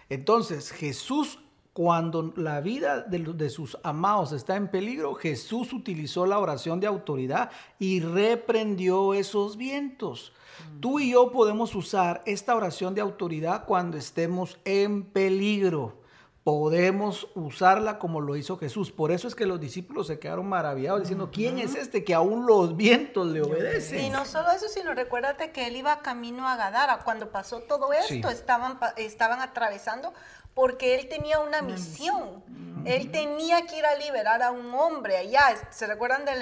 Entonces, Jesús, cuando la vida de, de sus amados está en peligro, Jesús utilizó la oración de autoridad y reprendió esos vientos. Tú y yo podemos usar esta oración de autoridad cuando estemos en peligro. Podemos usarla como lo hizo Jesús. Por eso es que los discípulos se quedaron maravillados diciendo, ¿quién es este que aún los vientos le obedecen? Y no solo eso, sino recuérdate que él iba camino a Gadara. Cuando pasó todo esto, estaban, estaban atravesando porque él tenía una misión. Él tenía que ir a liberar a un hombre allá. ¿Se recuerdan del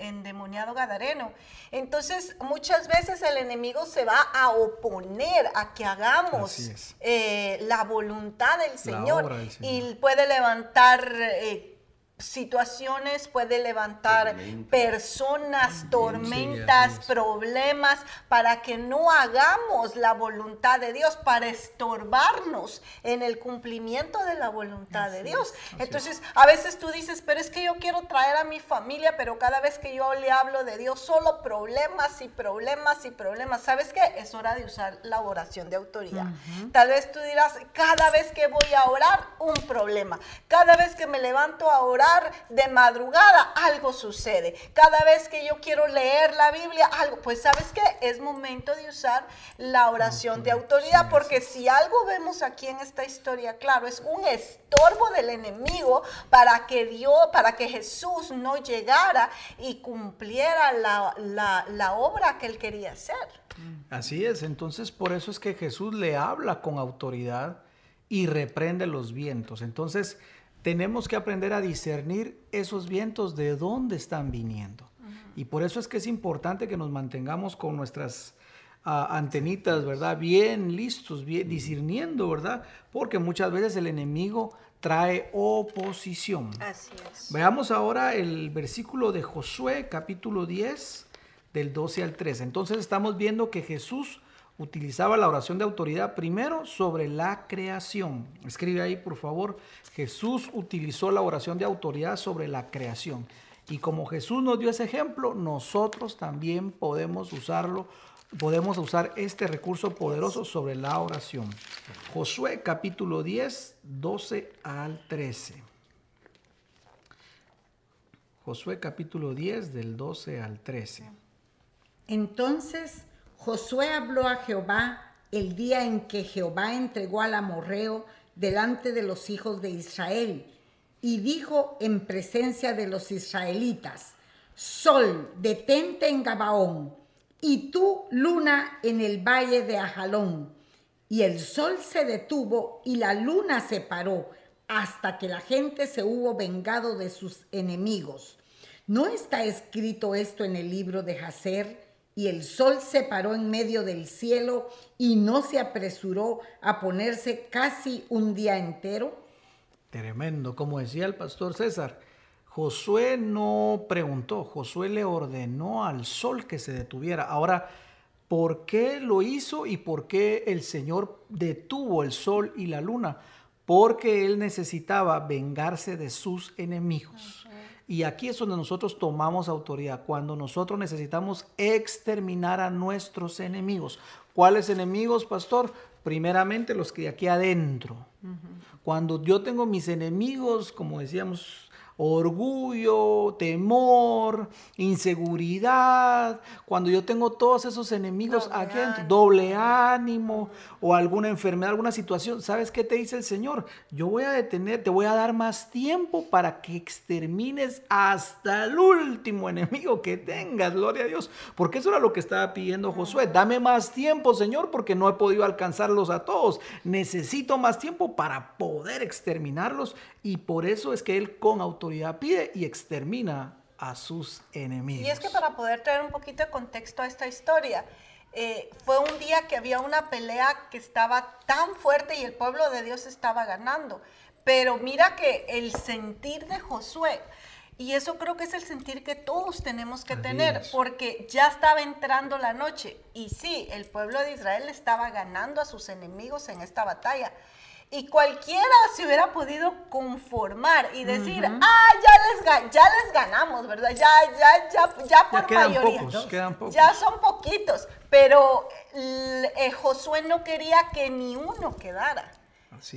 endemoniado gadareno? Entonces, muchas veces el enemigo se va a oponer a que hagamos eh, la voluntad del Señor, y puede levantar... Eh, situaciones, puede levantar personas, tormentas, problemas, para que no hagamos la voluntad de Dios, para estorbarnos en el cumplimiento de la voluntad de Dios. Entonces, a veces tú dices, pero es que yo quiero traer a mi familia, pero cada vez que yo le hablo de Dios, solo problemas y problemas y problemas. ¿Sabes qué? Es hora de usar la oración de autoridad. Tal vez tú dirás, cada vez que voy a orar, un problema. Cada vez que me levanto a orar, de madrugada, algo sucede. Cada vez que yo quiero leer la Biblia, algo, pues sabes qué, es momento de usar la oración de autoridad, porque si algo vemos aquí en esta historia, claro, es un estorbo del enemigo para que Dios, para que Jesús no llegara y cumpliera la, la obra que él quería hacer. Así es, entonces por eso es que Jesús le habla con autoridad y reprende los vientos. Entonces, tenemos que aprender a discernir esos vientos de dónde están viniendo. Y por eso es que es importante que nos mantengamos con nuestras ah, antenitas, ¿verdad? Bien listos, bien discerniendo, ¿verdad? Porque muchas veces el enemigo trae oposición. Así es. Veamos ahora el versículo de Josué, capítulo 10, del 12 al 13. Entonces estamos viendo que Jesús utilizaba la oración de autoridad primero sobre la creación. Escribe ahí, por favor, Jesús utilizó la oración de autoridad sobre la creación. Y como Jesús nos dio ese ejemplo, nosotros también podemos usarlo, podemos usar este recurso poderoso sobre la oración. Josué capítulo 10, 12 al 13. Josué capítulo 10 del 12 al 13. Entonces Josué habló a Jehová el día en que Jehová entregó al amorreo delante de los hijos de Israel y dijo en presencia de los israelitas, Sol, detente en Gabaón, y tú, luna, en el valle de Ajalón. Y el sol se detuvo y la luna se paró hasta que la gente se hubo vengado de sus enemigos. ¿No está escrito esto en el libro de Jacer? Y el sol se paró en medio del cielo y no se apresuró a ponerse casi un día entero? Tremendo, como decía el pastor César. Josué no preguntó, Josué le ordenó al sol que se detuviera. Ahora, ¿por qué lo hizo y por qué el Señor detuvo el sol y la luna? Porque él necesitaba vengarse de sus enemigos. Y aquí es donde nosotros tomamos autoridad, cuando nosotros necesitamos exterminar a nuestros enemigos. ¿Cuáles enemigos, pastor? Primeramente los que de aquí adentro. Cuando yo tengo mis enemigos, como decíamos orgullo, temor, inseguridad, cuando yo tengo todos esos enemigos aquí adentro, doble ánimo o alguna enfermedad, alguna situación, ¿sabes qué te dice el Señor? Yo voy a detener, te voy a dar más tiempo para que extermines hasta el último enemigo que tengas, gloria a Dios, porque eso era lo que estaba pidiendo Josué, dame más tiempo, Señor, porque no he podido alcanzarlos a todos, necesito más tiempo para poder exterminarlos y por eso es que él con autoridad pide y extermina a sus enemigos. Y es que para poder traer un poquito de contexto a esta historia, eh, fue un día que había una pelea que estaba tan fuerte y el pueblo de Dios estaba ganando. Pero mira que el sentir de Josué, y eso creo que es el sentir que todos tenemos que tener, porque ya estaba entrando la noche. Y sí, el pueblo de Israel estaba ganando a sus enemigos en esta batalla. Y cualquiera se hubiera podido conformar y decir, ah, ya les, ya les ganamos, ¿verdad? Ya, ya, ya, ya por mayoría. Ya son poquitos. Pero eh, Josué no quería que ni uno quedara.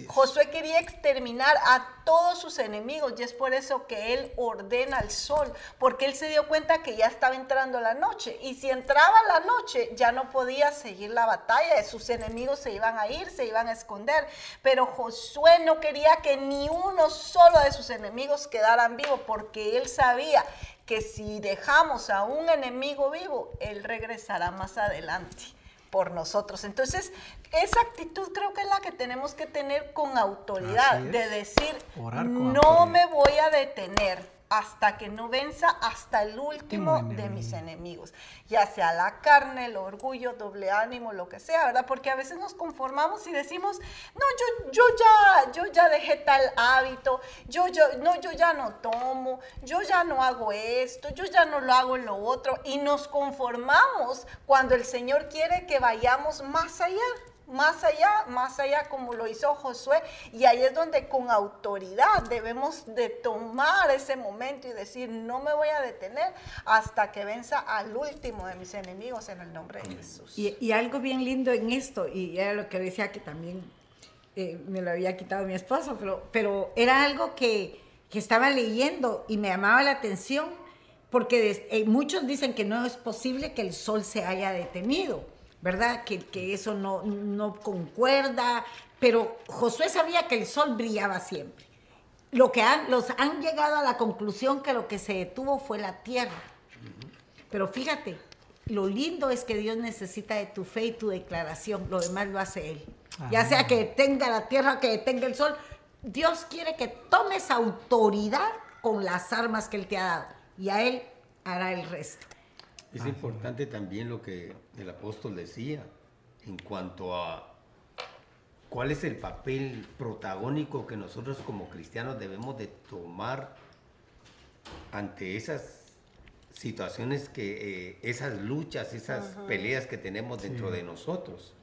Josué quería exterminar a todos sus enemigos y es por eso que él ordena al sol, porque él se dio cuenta que ya estaba entrando la noche y si entraba la noche ya no podía seguir la batalla, sus enemigos se iban a ir, se iban a esconder, pero Josué no quería que ni uno solo de sus enemigos quedaran vivos porque él sabía que si dejamos a un enemigo vivo, él regresará más adelante por nosotros. Entonces, esa actitud creo que es la que tenemos que tener con autoridad, de decir, no me voy a detener hasta que no venza hasta el último de mis enemigos, ya sea la carne, el orgullo, doble ánimo, lo que sea, ¿verdad? Porque a veces nos conformamos y decimos, no, yo, yo ya, yo ya dejé tal hábito, yo, yo, no, yo ya no tomo, yo ya no hago esto, yo ya no lo hago en lo otro, y nos conformamos cuando el Señor quiere que vayamos más allá más allá, más allá como lo hizo Josué. Y ahí es donde con autoridad debemos de tomar ese momento y decir, no me voy a detener hasta que venza al último de mis enemigos en el nombre de Jesús. Y, algo bien lindo en esto, y era lo que decía que también eh, me lo había quitado mi esposo, pero, pero era algo que, que estaba leyendo y me llamaba la atención porque eh, muchos dicen que no es posible que el sol se haya detenido. ¿Verdad? Que, eso no, no, concuerda, pero Josué sabía que el sol brillaba siempre. Lo que han, los han llegado a la conclusión que lo que se detuvo fue la tierra. Pero fíjate, lo lindo es que Dios necesita de tu fe y tu declaración, lo demás lo hace Él. Ya sea que tenga la tierra, que tenga el sol, Dios quiere que tomes autoridad con las armas que Él te ha dado y a Él hará el resto. Es importante también lo que el apóstol decía en cuanto a cuál es el papel protagónico que nosotros como cristianos debemos de tomar ante esas situaciones que, eh, esas luchas, esas peleas que tenemos dentro de nosotros.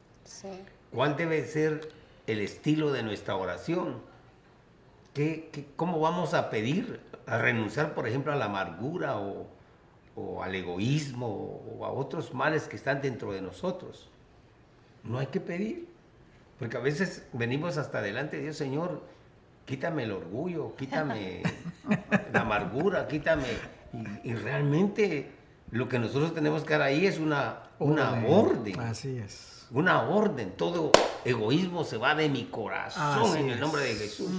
¿Cuál debe ser el estilo de nuestra oración? ¿Qué, cómo vamos a pedir? A renunciar, por ejemplo, a la amargura o, o al egoísmo o a otros males que están dentro de nosotros. No hay que pedir, porque a veces venimos hasta delante de Dios, Señor, quítame el orgullo, quítame la amargura, quítame. Y, realmente lo que nosotros tenemos que dar ahí es una, una orden. Así es. Una orden. Todo egoísmo se va de mi corazón en el nombre de Jesús.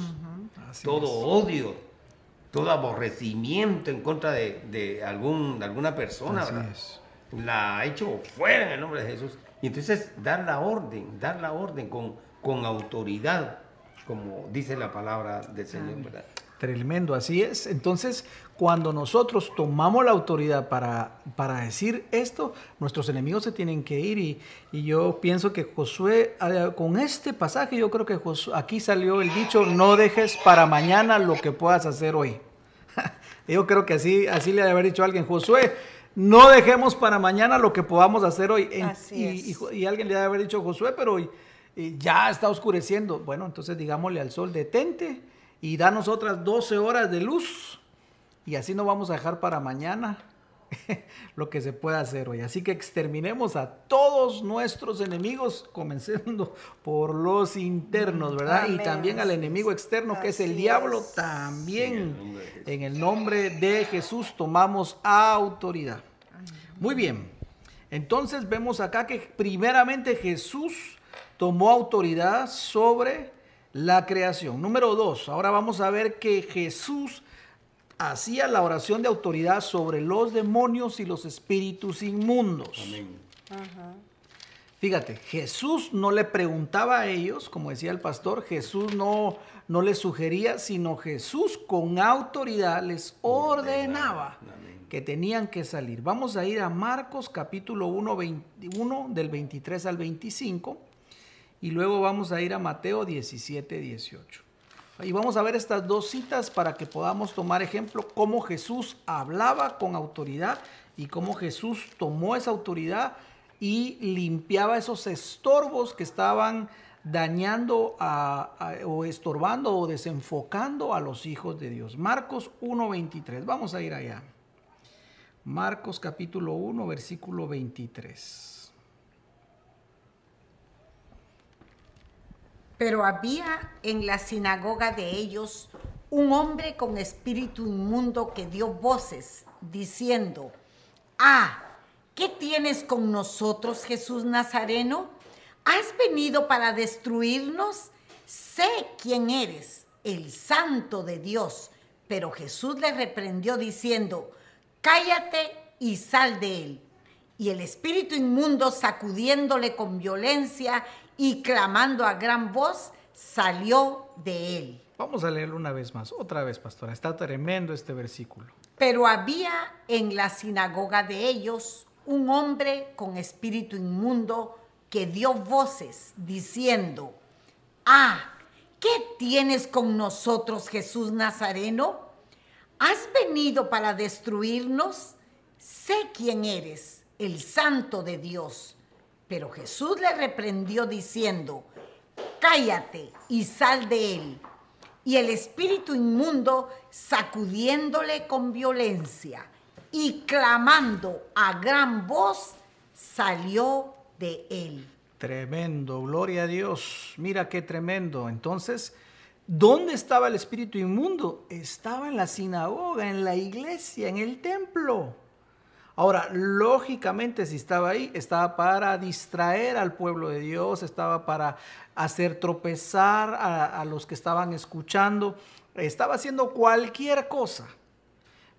Todo odio, todo aborrecimiento en contra de, algún, de alguna persona, la ha hecho fuera en el nombre de Jesús. Y entonces dar la orden, dar la orden con, con autoridad, como dice la palabra del Señor, ¿verdad? Tremendo, así es. Entonces, cuando nosotros tomamos la autoridad para, para decir esto, nuestros enemigos se tienen que ir. Y, y yo pienso que Josué, eh, con este pasaje, yo creo que aquí salió el dicho, no dejes para mañana lo que puedas hacer hoy. yo creo que así, así le debe haber dicho alguien, Josué, no dejemos para mañana lo que podamos hacer hoy. y, y, alguien le debe haber dicho, Josué, pero ya está oscureciendo. Bueno, entonces digámosle al sol, detente y danos otras 12 horas de luz y así no vamos a dejar para mañana lo que se puede hacer hoy. Así que exterminemos a todos nuestros enemigos, comenzando por los internos, ¿verdad? Y también al enemigo externo, que es el diablo, también. en el nombre de Jesús tomamos autoridad. Muy bien. Entonces vemos acá que primeramente Jesús tomó autoridad sobre la creación. Número dos, ahora vamos a ver que Jesús hacía la oración de autoridad sobre los demonios y los espíritus inmundos. Fíjate, Jesús no le preguntaba a ellos, como decía el pastor, Jesús no, no les sugería, sino Jesús con autoridad les ordenaba que tenían que salir. Vamos a ir a Marcos capítulo 1, 21 del 23 al 25 y luego vamos a ir a Mateo 17, 18. Y vamos a ver estas dos citas para que podamos tomar ejemplo cómo Jesús hablaba con autoridad y cómo Jesús tomó esa autoridad y limpiaba esos estorbos que estaban dañando o estorbando o desenfocando a los hijos de Dios. Marcos 1.23. Vamos a ir allá. Marcos capítulo 1, versículo 23. Pero había en la sinagoga de ellos un hombre con espíritu inmundo que dio voces diciendo, ah, ¿qué tienes con nosotros, Jesús Nazareno? ¿Has venido para destruirnos? Sé quién eres, el santo de Dios. Pero Jesús le reprendió diciendo, cállate y sal de él. Y el espíritu inmundo, sacudiéndole con violencia y clamando a gran voz, salió de él. Vamos a leerlo una vez más, otra vez, pastora. Está tremendo este versículo. Pero había en la sinagoga de ellos un hombre con espíritu inmundo que dio voces diciendo, ah, ¿qué tienes con nosotros, Jesús Nazareno? ¿Has venido para destruirnos? Sé quién eres, el santo de Dios. Pero Jesús le reprendió diciendo, cállate y sal de él. Y el espíritu inmundo, sacudiéndole con violencia y clamando a gran voz, salió de él. Tremendo, gloria a Dios. Mira qué tremendo. Entonces, ¿dónde estaba el espíritu inmundo? Estaba en la sinagoga, en la iglesia, en el templo. Ahora, lógicamente, si estaba ahí, estaba para distraer al pueblo de Dios, estaba para hacer tropezar a, los que estaban escuchando, estaba haciendo cualquier cosa.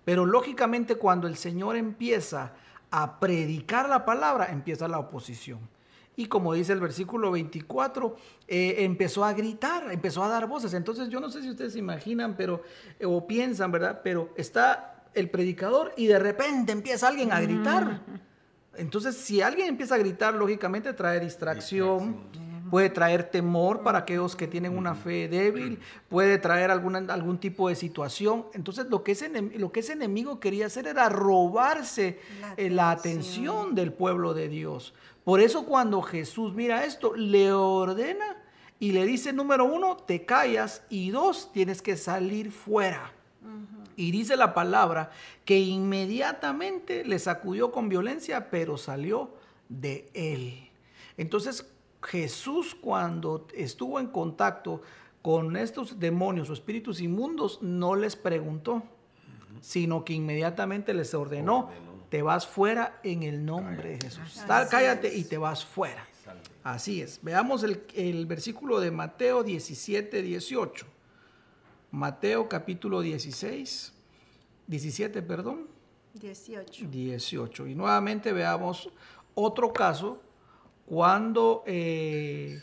Pero lógicamente cuando el Señor empieza a predicar la palabra, empieza la oposición. Y como dice el versículo 24, eh, empezó a gritar, empezó a dar voces. Entonces yo no sé si ustedes se imaginan pero, o piensan, ¿verdad? Pero está el predicador y de repente empieza alguien a gritar. Entonces, si alguien empieza a gritar, lógicamente trae distracción, puede traer temor para aquellos que tienen una fe débil, puede traer alguna, algún tipo de situación. Entonces, lo que, ese, lo que ese enemigo quería hacer era robarse la la atención del pueblo de Dios. Por eso cuando Jesús mira esto, le ordena y le dice, número uno, te callas y dos, tienes que salir fuera. Y dice la palabra que inmediatamente le sacudió con violencia, pero salió de él. Entonces Jesús cuando estuvo en contacto con estos demonios o espíritus inmundos, no les preguntó, sino que inmediatamente les ordenó, te vas fuera en el nombre de Jesús. cállate y te vas fuera. Así es. Veamos el, el versículo de Mateo 17, 18. Mateo capítulo 16, 17, perdón. 18. 18. Y nuevamente veamos otro caso cuando eh,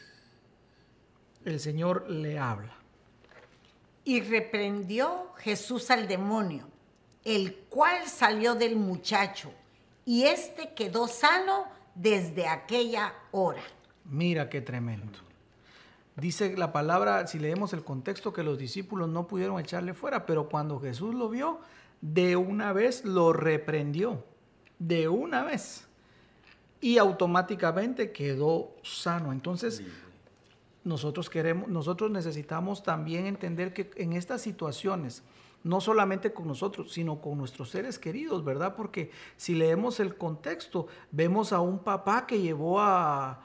el Señor le habla. Y reprendió Jesús al demonio, el cual salió del muchacho, y éste quedó sano desde aquella hora. Mira qué tremendo. Dice la palabra, si leemos el contexto, que los discípulos no pudieron echarle fuera, pero cuando Jesús lo vio, de una vez lo reprendió, de una vez, y automáticamente quedó sano. Entonces, nosotros queremos, nosotros necesitamos también entender que en estas situaciones, no solamente con nosotros, sino con nuestros seres queridos, ¿verdad? Porque si leemos el contexto, vemos a un papá que llevó a,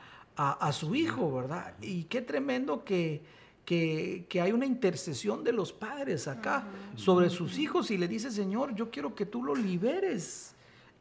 su hijo, ¿verdad? Y qué tremendo que, que, hay una intercesión de los padres acá sobre sus hijos y le dice, Señor, yo quiero que tú lo liberes.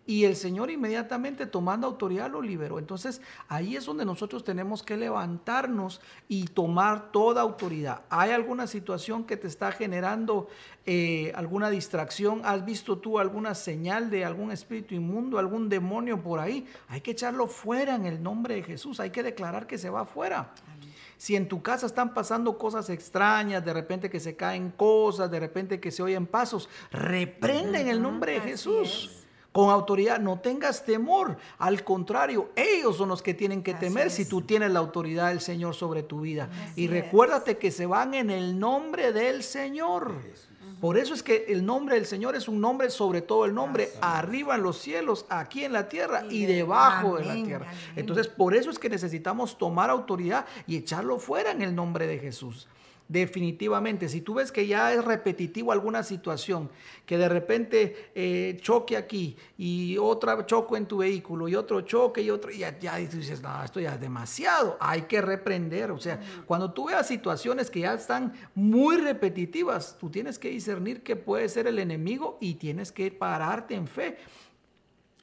Y el Señor inmediatamente tomando autoridad lo liberó. Entonces ahí es donde nosotros tenemos que levantarnos y tomar toda autoridad. ¿Hay alguna situación que te está generando eh, alguna distracción? ¿Has visto tú alguna señal de algún espíritu inmundo, algún demonio por ahí? Hay que echarlo fuera en el nombre de Jesús. Hay que declarar que se va fuera. Si en tu casa están pasando cosas extrañas, de repente que se caen cosas, de repente que se oyen pasos, reprende en el nombre de Jesús con autoridad. No tengas temor. Al contrario, ellos son los que tienen que temer si tú tienes la autoridad del Señor sobre tu vida. y recuérdate que se van en el nombre del Señor. Por eso es que el nombre del Señor es un nombre sobre todo el nombre, arriba en los cielos, aquí en la tierra y, debajo de la tierra. Entonces, por eso es que necesitamos tomar autoridad y echarlo fuera en el nombre de Jesús. Definitivamente, si tú ves que ya es repetitivo alguna situación, que de repente eh, choque aquí y otra choco en tu vehículo y otro choque y otro, y ya, ya dices, no, esto ya es demasiado, hay que reprender. O sea, cuando tú veas situaciones que ya están muy repetitivas, tú tienes que discernir que puede ser el enemigo y tienes que pararte en fe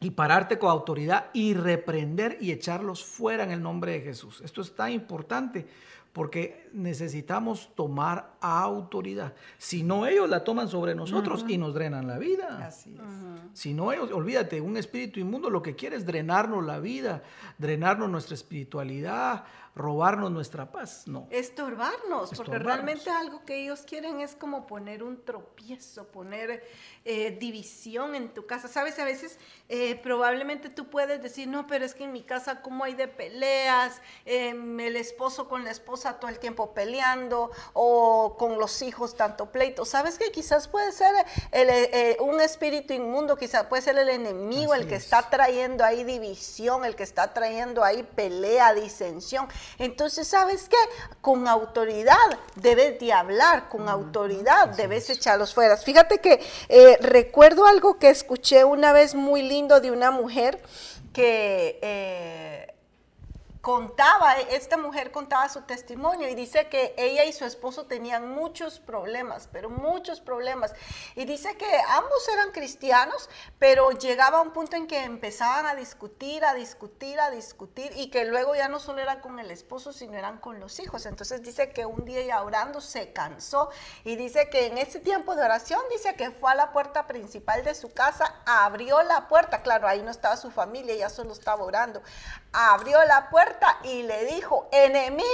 y pararte con autoridad y reprender y echarlos fuera en el nombre de Jesús. Esto es tan importante porque necesitamos tomar autoridad. Si no, ellos la toman sobre nosotros y nos drenan la vida. Así es. Si no, ellos, olvídate, un espíritu inmundo lo que quiere es drenarnos la vida, drenarnos nuestra espiritualidad, robarnos nuestra paz, no. Estorbarnos, porque realmente algo que ellos quieren es como poner un tropiezo, poner eh, división en tu casa. Sabes, a veces eh, probablemente tú puedes decir, no, pero es que en mi casa como hay de peleas, em, el esposo con la esposa todo el tiempo peleando, o con los hijos tanto pleito. Sabes que quizás puede ser eh, un espíritu inmundo, quizás puede ser el enemigo el que está trayendo ahí división, el que está trayendo ahí pelea, disensión. Entonces, ¿sabes qué? Con autoridad debes de hablar, con autoridad debes echarlos fuera. Fíjate que eh, recuerdo algo que escuché una vez muy lindo de una mujer que... Eh, contaba, esta mujer contaba su testimonio y dice que ella y su esposo tenían muchos problemas, pero muchos problemas. Y dice que ambos eran cristianos, pero llegaba un punto en que empezaban a discutir, a discutir, a discutir y que luego ya no solo eran con el esposo, sino eran con los hijos. Entonces dice que un día ya orando se cansó y dice que en ese tiempo de oración dice que fue a la puerta principal de su casa, abrió la puerta, claro, ahí no estaba su familia, ella solo estaba orando, abrió la puerta y le dijo, enemigo,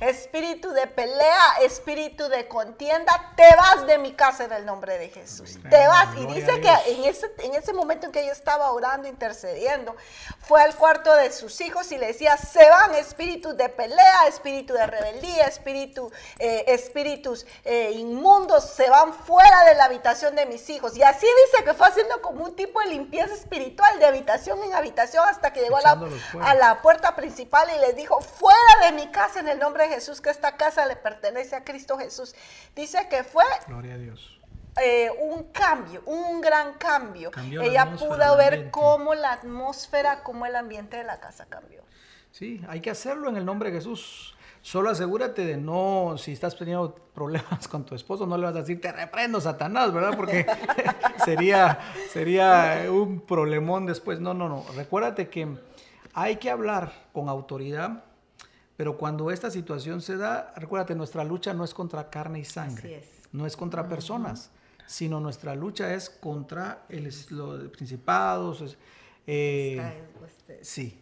espíritu de pelea, espíritu de contienda, te vas de mi casa en el nombre de Jesús. Te vas. Y dice que en ese, en ese momento en que ella estaba orando, intercediendo, fue al cuarto de sus hijos y le decía, se van espíritus de pelea, espíritu de rebeldía, espíritu, eh, espíritus eh, inmundos, se van fuera de la habitación de mis hijos. Y así dice que fue haciendo como un tipo de limpieza espiritual de habitación en habitación hasta que llegó a la, a la puerta principal y les dijo, fuera de mi casa en el nombre de Jesús, que esta casa le pertenece a Cristo Jesús. Dice que fue... Gloria a Dios. Eh, un cambio, un gran cambio. Ella pudo ver cómo la atmósfera, cómo el ambiente de la casa cambió. Sí, hay que hacerlo en el nombre de Jesús. Solo asegúrate de no, si estás teniendo problemas con tu esposo, no le vas a decir, te reprendo, Satanás, ¿verdad? Porque sería, sería un problemón después. No, no, no. Recuérdate que hay que hablar con autoridad, pero cuando esta situación se da, recuérdate, nuestra lucha no es contra carne y sangre, no es contra personas, sino nuestra lucha es contra el, los principados, eh, sí,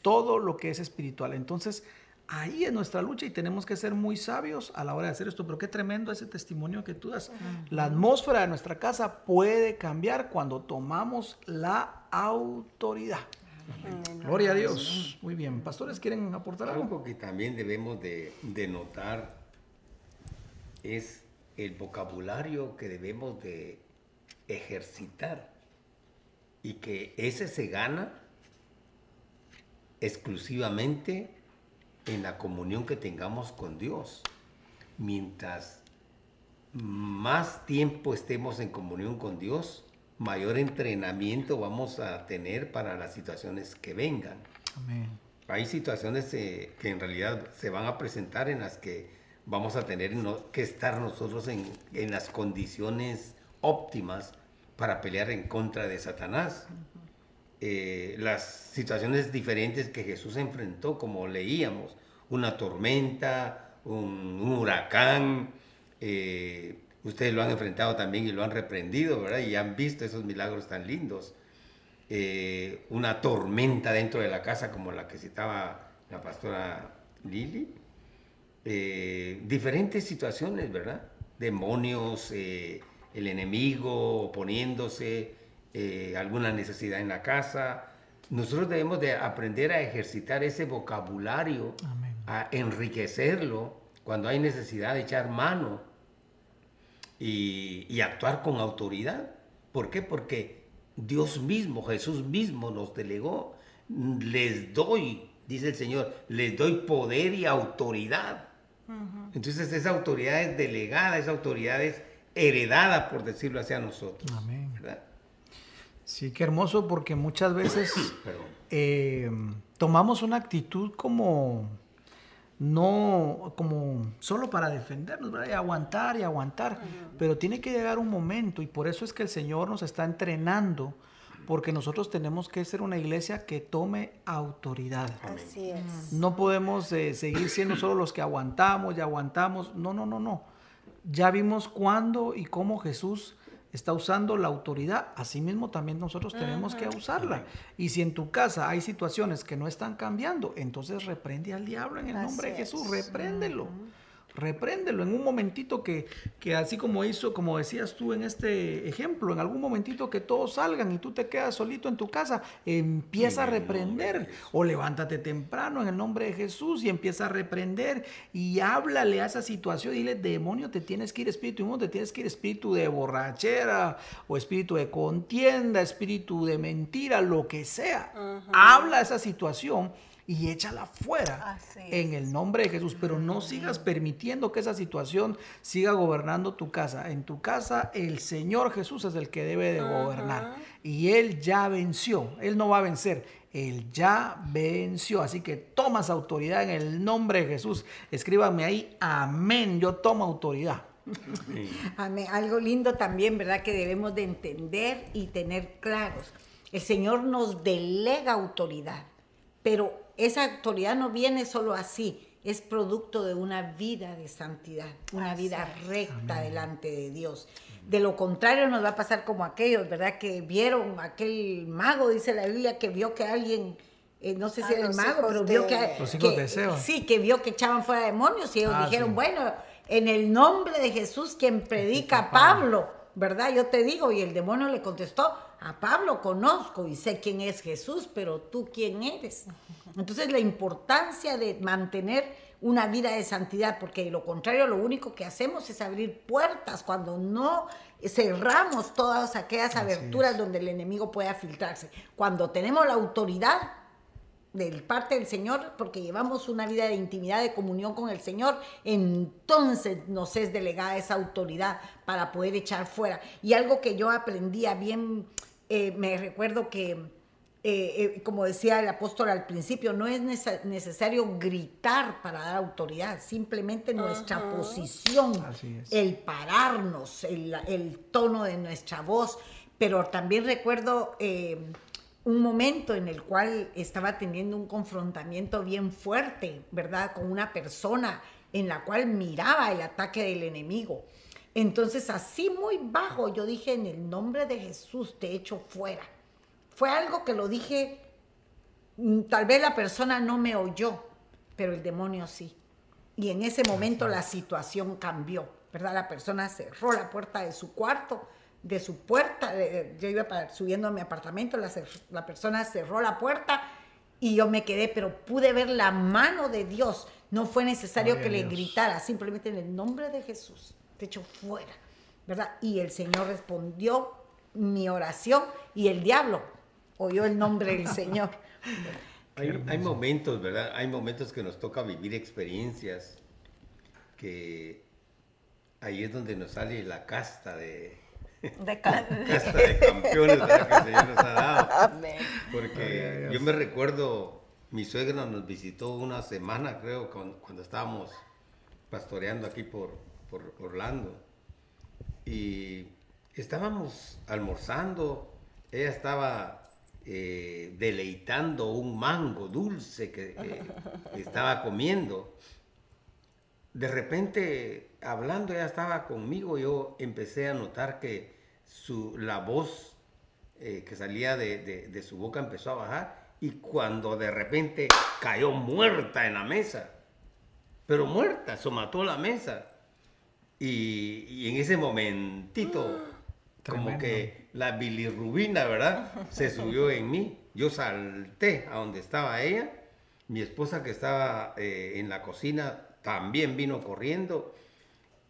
todo lo que es espiritual. Entonces, ahí es nuestra lucha y tenemos que ser muy sabios a la hora de hacer esto. Pero qué tremendo ese testimonio que tú das. La atmósfera de nuestra casa puede cambiar cuando tomamos la autoridad. Gloria a Dios. Muy bien. Pastores, ¿quieren aportar algo? Algo que también debemos de, notar es el vocabulario que debemos de ejercitar y que ese se gana exclusivamente en la comunión que tengamos con Dios. Mientras más tiempo estemos en comunión con Dios, mayor entrenamiento vamos a tener para las situaciones que vengan. Hay situaciones eh, que en realidad se van a presentar en las que vamos a tener que estar nosotros en, las condiciones óptimas para pelear en contra de Satanás. Eh, las situaciones diferentes que Jesús enfrentó, como leíamos, una tormenta, un, huracán, eh, ustedes lo han enfrentado también y lo han reprendido, ¿verdad? Y han visto esos milagros tan lindos. Eh, una tormenta dentro de la casa como la que citaba la pastora Lili. Eh, diferentes situaciones, ¿verdad? Demonios, el enemigo oponiéndose, alguna necesidad en la casa. Nosotros debemos de aprender a ejercitar ese vocabulario, a enriquecerlo cuando hay necesidad de echar mano y, actuar con autoridad. ¿Por qué? Porque Dios mismo, Jesús mismo nos delegó, les doy, dice el Señor, les doy poder y autoridad. Entonces esa autoridad es delegada, esa autoridad es heredada, por decirlo así, a nosotros. Amén. Sí, qué hermoso, porque muchas veces eh, tomamos una actitud como no como solo para defendernos, y aguantar y aguantar, pero tiene que llegar un momento y por eso es que el Señor nos está entrenando, porque nosotros tenemos que ser una iglesia que tome autoridad. Así es. No podemos eh, seguir siendo solo los que aguantamos y aguantamos, no, no, no, no. Ya vimos cuándo y cómo Jesús está usando la autoridad, asimismo también nosotros tenemos que usarla. Y si en tu casa hay situaciones que no están cambiando, entonces reprende al diablo en el nombre de Jesús, repréndelo repréndelo en un momentito que, que así como hizo, como decías tú en este ejemplo, en algún momentito que todos salgan y tú te quedas solito en tu casa, empieza a reprender. O levántate temprano en el nombre de Jesús y empieza a reprender y háblale a esa situación, dile, demonio, te tienes que ir espíritu inmundo, te tienes que ir espíritu de borrachera o espíritu de contienda, espíritu de mentira, lo que sea. Habla esa situación y échala fuera en el nombre de Jesús. Pero no sigas permitiendo que esa situación siga gobernando tu casa. En tu casa el Señor Jesús es el que debe de gobernar. Y Él ya venció. Él no va a vencer. Él ya venció. Así que tomas autoridad en el nombre de Jesús. Escríbame ahí, amén. Yo tomo autoridad. Amén. Algo lindo también, ¿verdad? Que debemos de entender y tener claros. El Señor nos delega autoridad, pero esa autoridad no viene solo así, es producto de una vida de santidad, una vida recta delante de Dios. De lo contrario nos va a pasar como aquellos, ¿verdad? Que vieron aquel mago, dice la Biblia, que vio que alguien, eh, no sé si era el mago, pero vio que, sí, que vio que echaban fuera demonios y ellos ah, dijeron, bueno, en el nombre de Jesús quien predica Pablo, ¿verdad? Yo te digo, y el demonio le contestó, a Pablo conozco y sé quién es Jesús, pero tú quién eres. Entonces la importancia de mantener una vida de santidad, porque de lo contrario lo único que hacemos es abrir puertas cuando no cerramos todas aquellas aberturas donde el enemigo pueda filtrarse. Cuando tenemos la autoridad del parte del Señor, porque llevamos una vida de intimidad, de comunión con el Señor, entonces nos es delegada esa autoridad para poder echar fuera. Y algo que yo aprendía bien, eh, me recuerdo que eh, eh, como decía el apóstol al principio, no es necesario gritar para dar autoridad, simplemente nuestra posición, el pararnos, el, tono de nuestra voz. Pero también recuerdo eh, un momento en el cual estaba teniendo un confrontamiento bien fuerte, ¿verdad? Con una persona en la cual miraba el ataque del enemigo. Entonces, así muy bajo, yo dije, en el nombre de Jesús te echo fuera fue algo que lo dije, mm, tal vez la persona no me oyó, pero el demonio sí. Y en ese momento la situación cambió, ¿verdad? La persona cerró la puerta de su cuarto, de su puerta, yo iba subiendo a mi apartamento, la, persona cerró la puerta y yo me quedé, pero pude ver la mano de Dios. No fue necesario que le gritara, simplemente en el nombre de Jesús, te echo fuera, ¿verdad? Y el Señor respondió mi oración y el diablo oyó el nombre del Señor. Hay, momentos, ¿verdad? Hay momentos que nos toca vivir experiencias que ahí es donde nos sale la casta de, de, casta de campeones que el Señor nos ha dado. Amén. Porque yo me recuerdo, mi suegra nos visitó una semana, creo, cuando, estábamos pastoreando aquí por, por Orlando. Y estábamos almorzando, ella estaba eh, deleitando un mango dulce que estaba comiendo. De repente, hablando, ella estaba conmigo, yo empecé a notar que su, la voz eh, que salía de, su boca empezó a bajar y cuando de repente cayó muerta en la mesa, pero muerta, se mató la mesa. Y, y en ese momentito, como que la bilirrubina, ¿verdad? Se subió en mí. Yo salté a donde estaba ella. Mi esposa que estaba eh, en la cocina también vino corriendo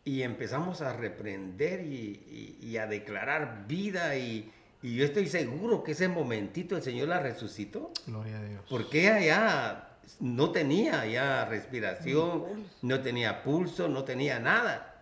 y empezamos a reprender y, a declarar vida y, yo estoy seguro que ese momentito el Señor la resucitó. Gloria a Dios. Porque ella ya no tenía ya respiración, no tenía pulso, no tenía nada.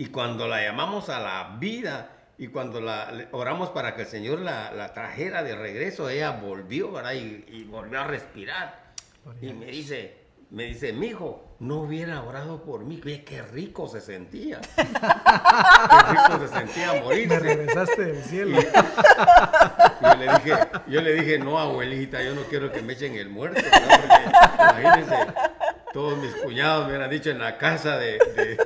Y cuando la llamamos a la vida, y cuando la, oramos para que el Señor la, trajera de regreso, ella volvió, ¿verdad? Y, volvió a respirar. Y me dice, me dice, mi hijo, no hubiera orado por mí. Qué rico se sentía. qué rico se sentía morir. Me regresaste del cielo. yo, le dije, yo le dije, no, abuelita, yo no quiero que me echen el muerto. Porque, imagínense, todos mis cuñados me hubieran dicho en la casa de, de,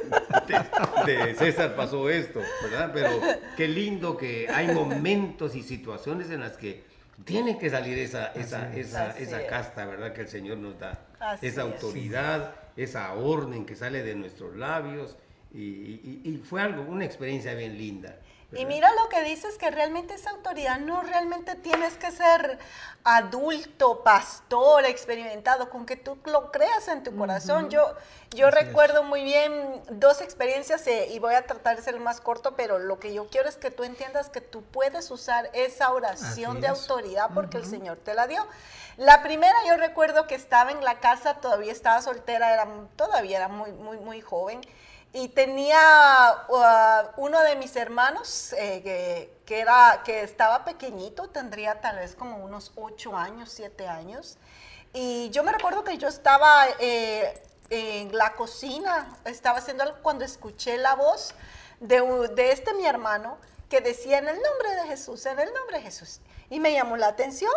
César pasó esto, ¿verdad? Pero qué lindo que hay momentos y situaciones en las que tiene que salir esa, esa, esa, esa casta, ¿verdad? Que el Señor nos da. esa autoridad, esa orden que sale de nuestros labios. Y, y fue algo, una experiencia bien linda. Y mira lo que dices, que realmente esa autoridad no realmente tienes que ser adulto, pastor, experimentado, con que tú lo creas en tu corazón. Yo, yo recuerdo muy bien dos experiencias eh, y voy a tratar de ser más corto, pero lo que yo quiero es que tú entiendas que tú puedes usar esa oración de autoridad porque el Señor te la dio. La primera yo recuerdo que estaba en la casa, todavía estaba soltera, era, todavía era muy, muy, muy joven y tenía uh, uno de mis hermanos eh, que, era, que estaba pequeñito, tendría tal vez como unos ocho años, siete años. Y yo me recuerdo que yo estaba eh, en la cocina, estaba haciendo algo cuando escuché la voz de, de este mi hermano que decía en el nombre de Jesús, en el nombre de Jesús. Y me llamó la atención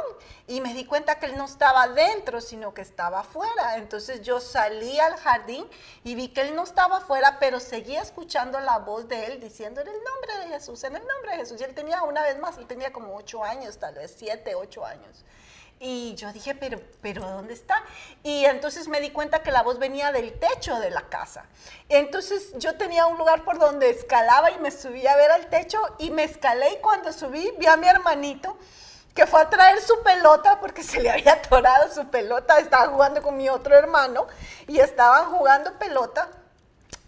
y me di cuenta que él no estaba dentro, sino que estaba afuera. Entonces yo salí al jardín y vi que él no estaba afuera, pero seguía escuchando la voz de él diciendo en el nombre de Jesús, en el nombre de Jesús. Y él tenía una vez más, él tenía como ocho años, tal vez siete, ocho años. Y yo dije, pero, pero ¿dónde está? Y entonces me di cuenta que la voz venía del techo de la casa. Entonces yo tenía un lugar por donde escalaba y me subía a ver al techo y me escalé y cuando subí vi a mi hermanito que fue a traer su pelota porque se le había atorado su pelota, estaba jugando con mi otro hermano y estaban jugando pelota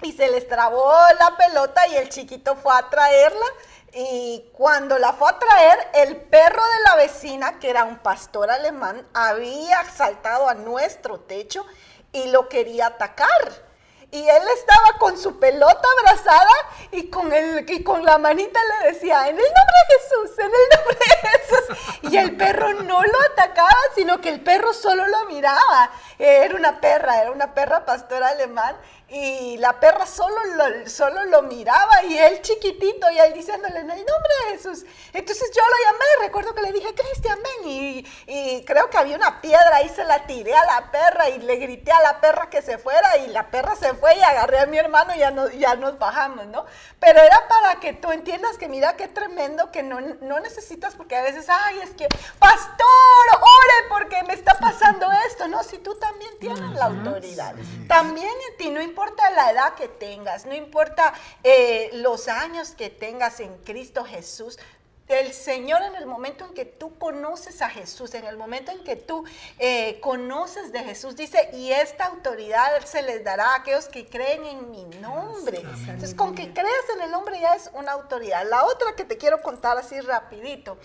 y se les trabó la pelota y el chiquito fue a traerla y cuando la fue a traer, el perro de la vecina, que era un pastor alemán, había saltado a nuestro techo y lo quería atacar. Y él estaba con su pelota abrazada y con, el, y con la manita le decía, en el nombre de Jesús, en el nombre de Jesús. Y el perro no lo atacaba, sino que el perro solo lo miraba. Era una perra, era una perra pastor alemán y la perra solo lo, solo lo miraba y él chiquitito y él diciéndole en el nombre de Jesús. Entonces yo lo llamé, recuerdo que le dije, Cristian, ven. Y, y, creo que había una piedra y se la tiré a la perra y le grité a la perra que se fuera y la perra se fue y agarré a mi hermano y ya, no, ya nos bajamos, ¿no? Pero era para que tú entiendas que mira qué tremendo que no, no necesitas porque a veces, ay, es que, pastor, ore porque me está pasando esto. No, si tú también tienes la autoridad. También en ti no importa importa la edad que tengas, no importa eh, los años que tengas en Cristo Jesús, el Señor en el momento en que tú conoces a Jesús, en el momento en que tú eh, conoces de Jesús, dice, y esta autoridad se les dará a aquellos que creen en mi nombre. Entonces, con que creas en el nombre ya es una autoridad. La otra que te quiero contar así rapidito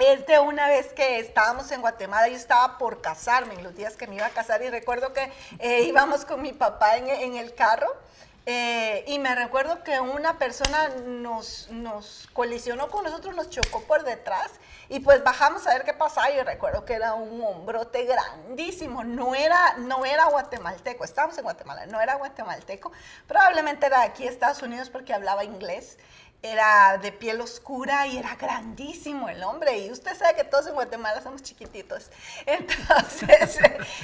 es de una vez que estábamos en Guatemala, yo estaba por casarme, en los días que me iba a casar, y recuerdo que eh, íbamos con mi papá en, el carro. Eh, y me recuerdo que una persona nos, colisionó con nosotros, nos chocó por detrás y pues bajamos a ver qué pasaba y recuerdo que era un hombrote grandísimo, no era, no era guatemalteco, estábamos en Guatemala, no era guatemalteco, probablemente era de aquí Estados Unidos porque hablaba inglés era de piel oscura y era grandísimo el hombre. Y usted sabe que todos en Guatemala somos chiquititos. Entonces,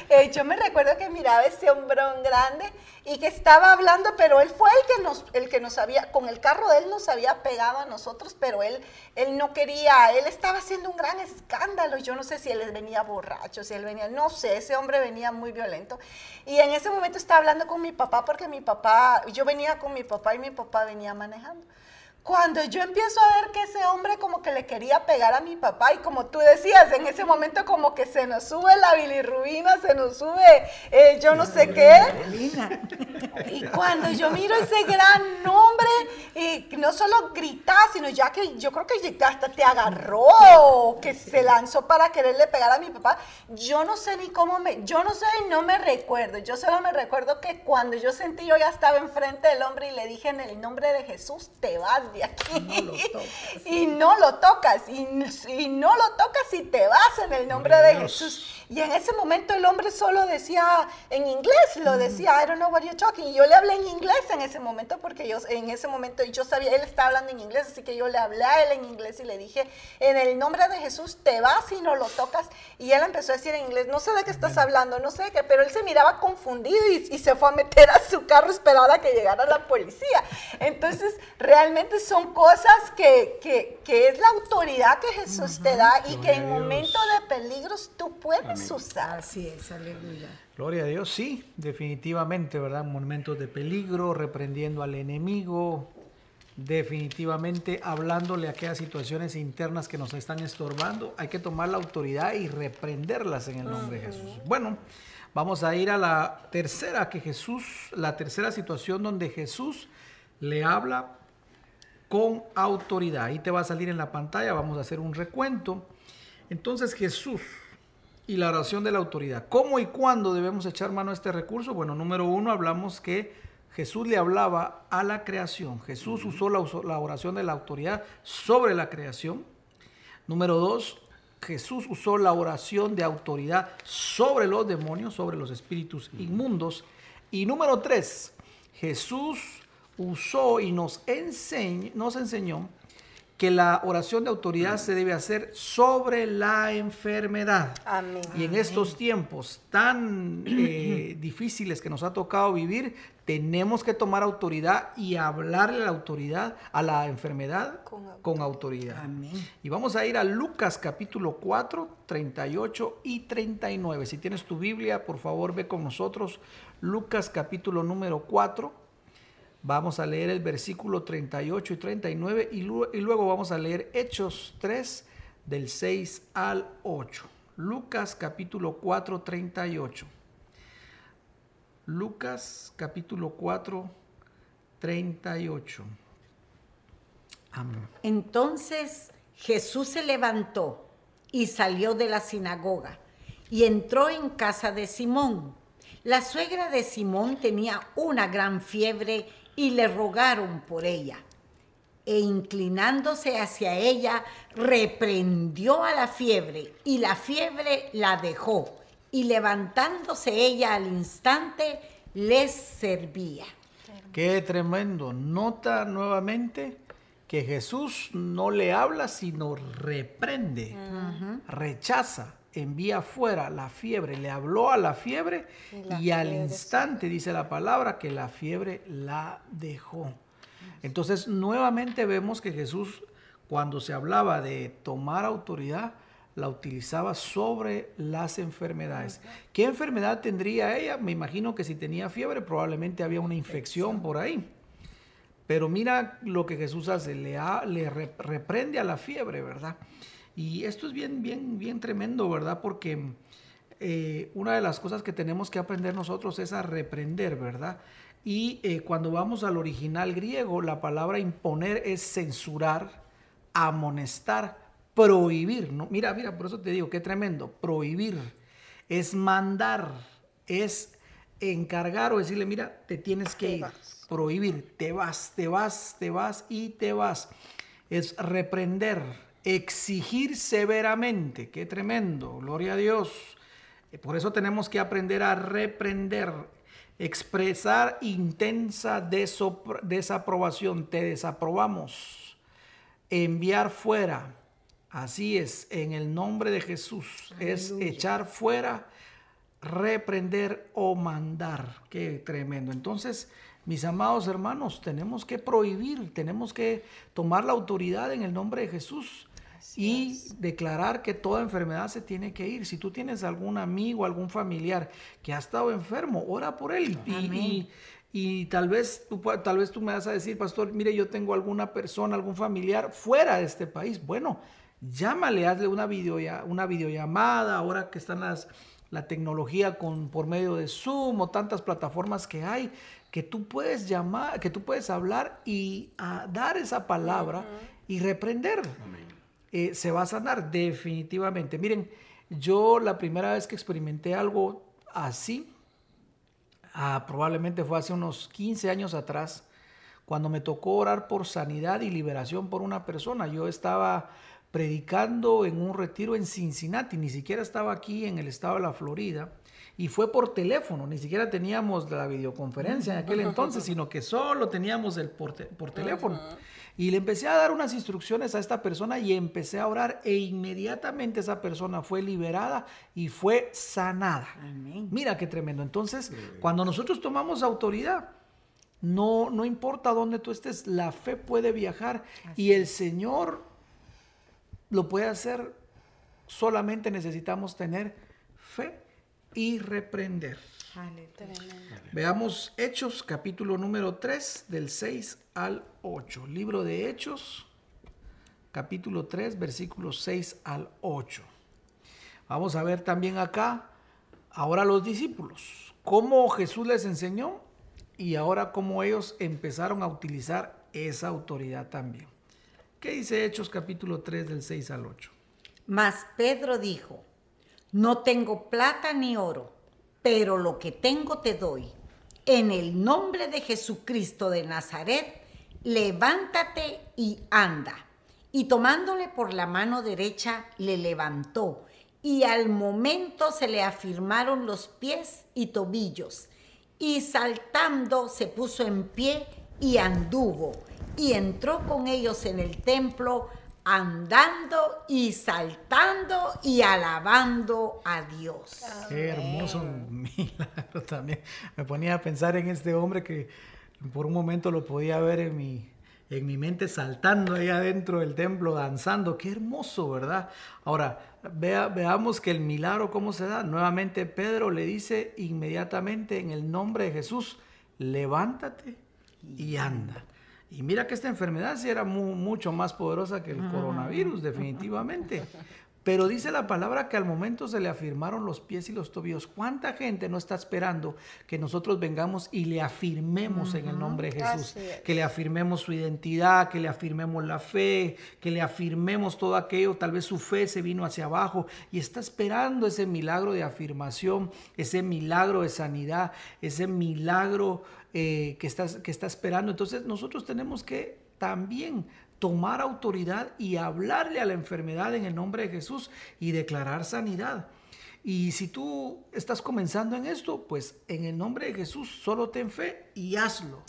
eh, yo me recuerdo que miraba ese hombrón grande y que estaba hablando, pero él fue el que nos, el que nos había, con el carro de él nos había pegado a nosotros, pero él, él no quería, él estaba haciendo un gran escándalo. Yo no sé si él venía borracho, si él venía, no sé, ese hombre venía muy violento. Y en ese momento estaba hablando con mi papá porque mi papá, yo venía con mi papá y mi papá venía manejando. Cuando yo empiezo a ver que ese hombre como que le quería pegar a mi papá y como tú decías, en ese momento como que se nos sube la bilirrubina, se nos sube eh, yo no sé qué. Y cuando yo miro ese gran hombre, y no solo gritar, sino ya que yo creo que hasta te agarró, que se lanzó para quererle pegar a mi papá, yo no sé ni cómo me, yo no sé y no me recuerdo, yo solo me recuerdo que cuando yo sentí, yo ya estaba enfrente del hombre y le dije en el nombre de Jesús, te vas aquí. y no lo tocas. Y, no lo tocas y te vas en el nombre de Jesús. Y en ese momento el hombre solo decía en inglés, lo decía, I don't know what you're talking. Y yo le hablé en inglés en ese momento porque yo en ese momento yo sabía, él estaba hablando en inglés, así que yo le hablé a él en inglés y le dije, en el nombre de Jesús te vas y no lo tocas. Y él empezó a decir en inglés, no sé de qué estás hablando, no sé de qué, pero él se miraba confundido y, y se fue a meter a su carro esperando a que llegara la policía. Entonces, realmente son cosas que, que, que es la autoridad que Jesús te da y que en momentos de peligros tú puedes usar. Así es, aleluya. Gloria a Dios, sí, definitivamente, ¿verdad? Momentos de peligro, reprendiendo al enemigo, definitivamente hablándole a aquellas situaciones internas que nos están estorbando, hay que tomar la autoridad y reprenderlas en el nombre de Jesús. Bueno, vamos a ir a la tercera que Jesús, la tercera situación donde Jesús le habla con autoridad. Ahí te va a salir en la pantalla, vamos a hacer un recuento. Entonces Jesús y la oración de la autoridad. ¿Cómo y cuándo debemos echar mano a este recurso? Bueno, número uno, hablamos que Jesús le hablaba a la creación. Jesús usó la, la oración de la autoridad sobre la creación. Número dos, Jesús usó la oración de autoridad sobre los demonios, sobre los espíritus inmundos. Y número tres, Jesús usó y nos, nos enseñó que la oración de autoridad se debe hacer sobre la enfermedad. Amén. Y en estos tiempos tan eh, difíciles que nos ha tocado vivir, tenemos que tomar autoridad y hablarle a la autoridad, a la enfermedad con, autoridad. Amén. Y vamos a ir a Lucas capítulo 4, 38 y 39. Si tienes tu Biblia, por favor ve con nosotros Lucas capítulo número 4 Vamos a leer el versículo 38 y 39 y, luego vamos a leer Hechos 3 del 6 al 8. Lucas capítulo 4, 38. Lucas capítulo 4, 38. Amén. Entonces Jesús se levantó y salió de la sinagoga y entró en casa de Simón. La suegra de Simón tenía una gran fiebre y le rogaron por ella. E inclinándose hacia ella, reprendió a la fiebre y la fiebre la dejó. Y levantándose ella al instante, les servía. Qué tremendo. Nota nuevamente que Jesús no le habla, sino reprende, rechaza envía fuera la fiebre, le habló a la fiebre y, al instante dice la palabra que la fiebre la dejó. Entonces nuevamente vemos que Jesús cuando se hablaba de tomar autoridad, la utilizaba sobre las enfermedades. ¿Qué enfermedad tendría ella? Me imagino que si tenía fiebre probablemente había una infección por ahí. Pero mira lo que Jesús hace, le, le reprende a la fiebre, ¿verdad? Y esto es bien, bien, bien tremendo, ¿verdad? Porque eh, una de las cosas que tenemos que aprender nosotros es a reprender, ¿verdad? Y eh, cuando vamos al original griego, la palabra imponer es censurar, amonestar, prohibir. ¿no? Mira, mira, por eso te digo, qué tremendo. Prohibir es mandar, es encargar o decirle, mira, te tienes que ir. prohibir. Te vas, te vas, te vas y te vas. Es reprender, exigir severamente. Qué tremendo, gloria a Dios. Por eso tenemos que aprender a reprender, expresar intensa desaprobación. Te desaprobamos. Enviar fuera. Así es, en el nombre de Jesús. Es echar fuera reprender o mandar. Qué tremendo. Entonces, mis amados hermanos, tenemos que prohibir, tenemos que tomar la autoridad en el nombre de Jesús y declarar que toda enfermedad se tiene que ir. Si tú tienes algún amigo, algún familiar que ha estado enfermo, ora por él. Y, y, tal, vez tú, tal vez tú me vas a decir, pastor, mire, yo tengo alguna persona, algún familiar fuera de este país. Bueno, llámale, hazle una, video, una videollamada, ahora que están las la tecnología con, por medio de Zoom o tantas plataformas que hay, que tú puedes llamar, que tú puedes hablar y dar esa palabra y reprender. Eh, se va a sanar definitivamente. Miren, yo la primera vez que experimenté algo así, ah, probablemente fue hace unos 15 años atrás, cuando me tocó orar por sanidad y liberación por una persona. Yo estaba predicando en un retiro en Cincinnati, ni siquiera estaba aquí en el estado de la Florida, y fue por teléfono, ni siquiera teníamos la videoconferencia en aquel entonces, sino que solo teníamos el por, teléfono. Y le empecé a dar unas instrucciones a esta persona y empecé a orar e inmediatamente esa persona fue liberada y fue sanada. Mira qué tremendo. Entonces, cuando nosotros tomamos autoridad, no, no importa dónde tú estés, la fe puede viajar y el Señor lo puede hacer, solamente necesitamos tener fe y reprender. Veamos Hechos capítulo número 3 del 6 al 8. Libro de Hechos capítulo 3 versículos 6 al 8. Vamos a ver también acá ahora los discípulos, cómo Jesús les enseñó y ahora cómo ellos empezaron a utilizar esa autoridad también. ¿Qué dice Hechos capítulo 3 del 6 al 8? Mas Pedro dijo, no tengo plata ni oro, pero lo que tengo te doy. En el nombre de Jesucristo de Nazaret, levántate y anda. Y tomándole por la mano derecha, le levantó, y al momento se le afirmaron los pies y tobillos, y saltando se puso en pie y anduvo y entró con ellos en el templo andando y saltando y alabando a Dios. Qué hermoso milagro también. Me ponía a pensar en este hombre que por un momento lo podía ver en mi, en mi mente saltando ahí adentro del templo, danzando. Qué hermoso, ¿verdad? Ahora, vea, veamos que el milagro, ¿cómo se da? Nuevamente Pedro le dice inmediatamente en el nombre de Jesús, levántate y anda. Y mira que esta enfermedad sí era mucho más poderosa que el coronavirus, definitivamente. Pero dice la palabra que al momento se le afirmaron los pies y los tobillos. ¿Cuánta gente no está esperando que nosotros vengamos y le afirmemos en el nombre de Jesús? Que le afirmemos su identidad, que le afirmemos la fe, que le afirmemos todo aquello. Tal vez su fe se vino hacia abajo y está esperando ese milagro de afirmación, ese milagro de sanidad, ese milagro eh, que, está, que está esperando. Entonces nosotros tenemos que también tomar autoridad y hablarle a la enfermedad en el nombre de Jesús y declarar sanidad. Y si tú estás comenzando en esto, pues en el nombre de Jesús solo ten fe y hazlo.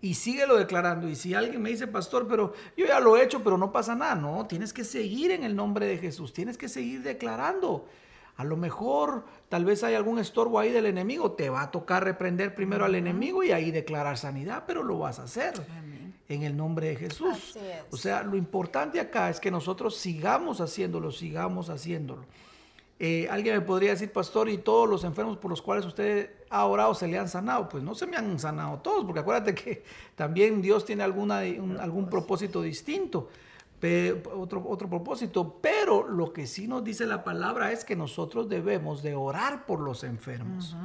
Y síguelo declarando. Y si alguien me dice, pastor, pero yo ya lo he hecho, pero no pasa nada. No, tienes que seguir en el nombre de Jesús. Tienes que seguir declarando. A lo mejor tal vez hay algún estorbo ahí del enemigo. Te va a tocar reprender primero al enemigo y ahí declarar sanidad, pero lo vas a hacer en el nombre de Jesús. O sea, lo importante acá es que nosotros sigamos haciéndolo, sigamos haciéndolo. Eh, alguien me podría decir, pastor, y todos los enfermos por los cuales usted ha orado se le han sanado. Pues no se me han sanado todos, porque acuérdate que también Dios tiene alguna, algún propósito distinto otro, otro propósito, pero lo que sí nos dice la palabra es que nosotros debemos de orar por los enfermos.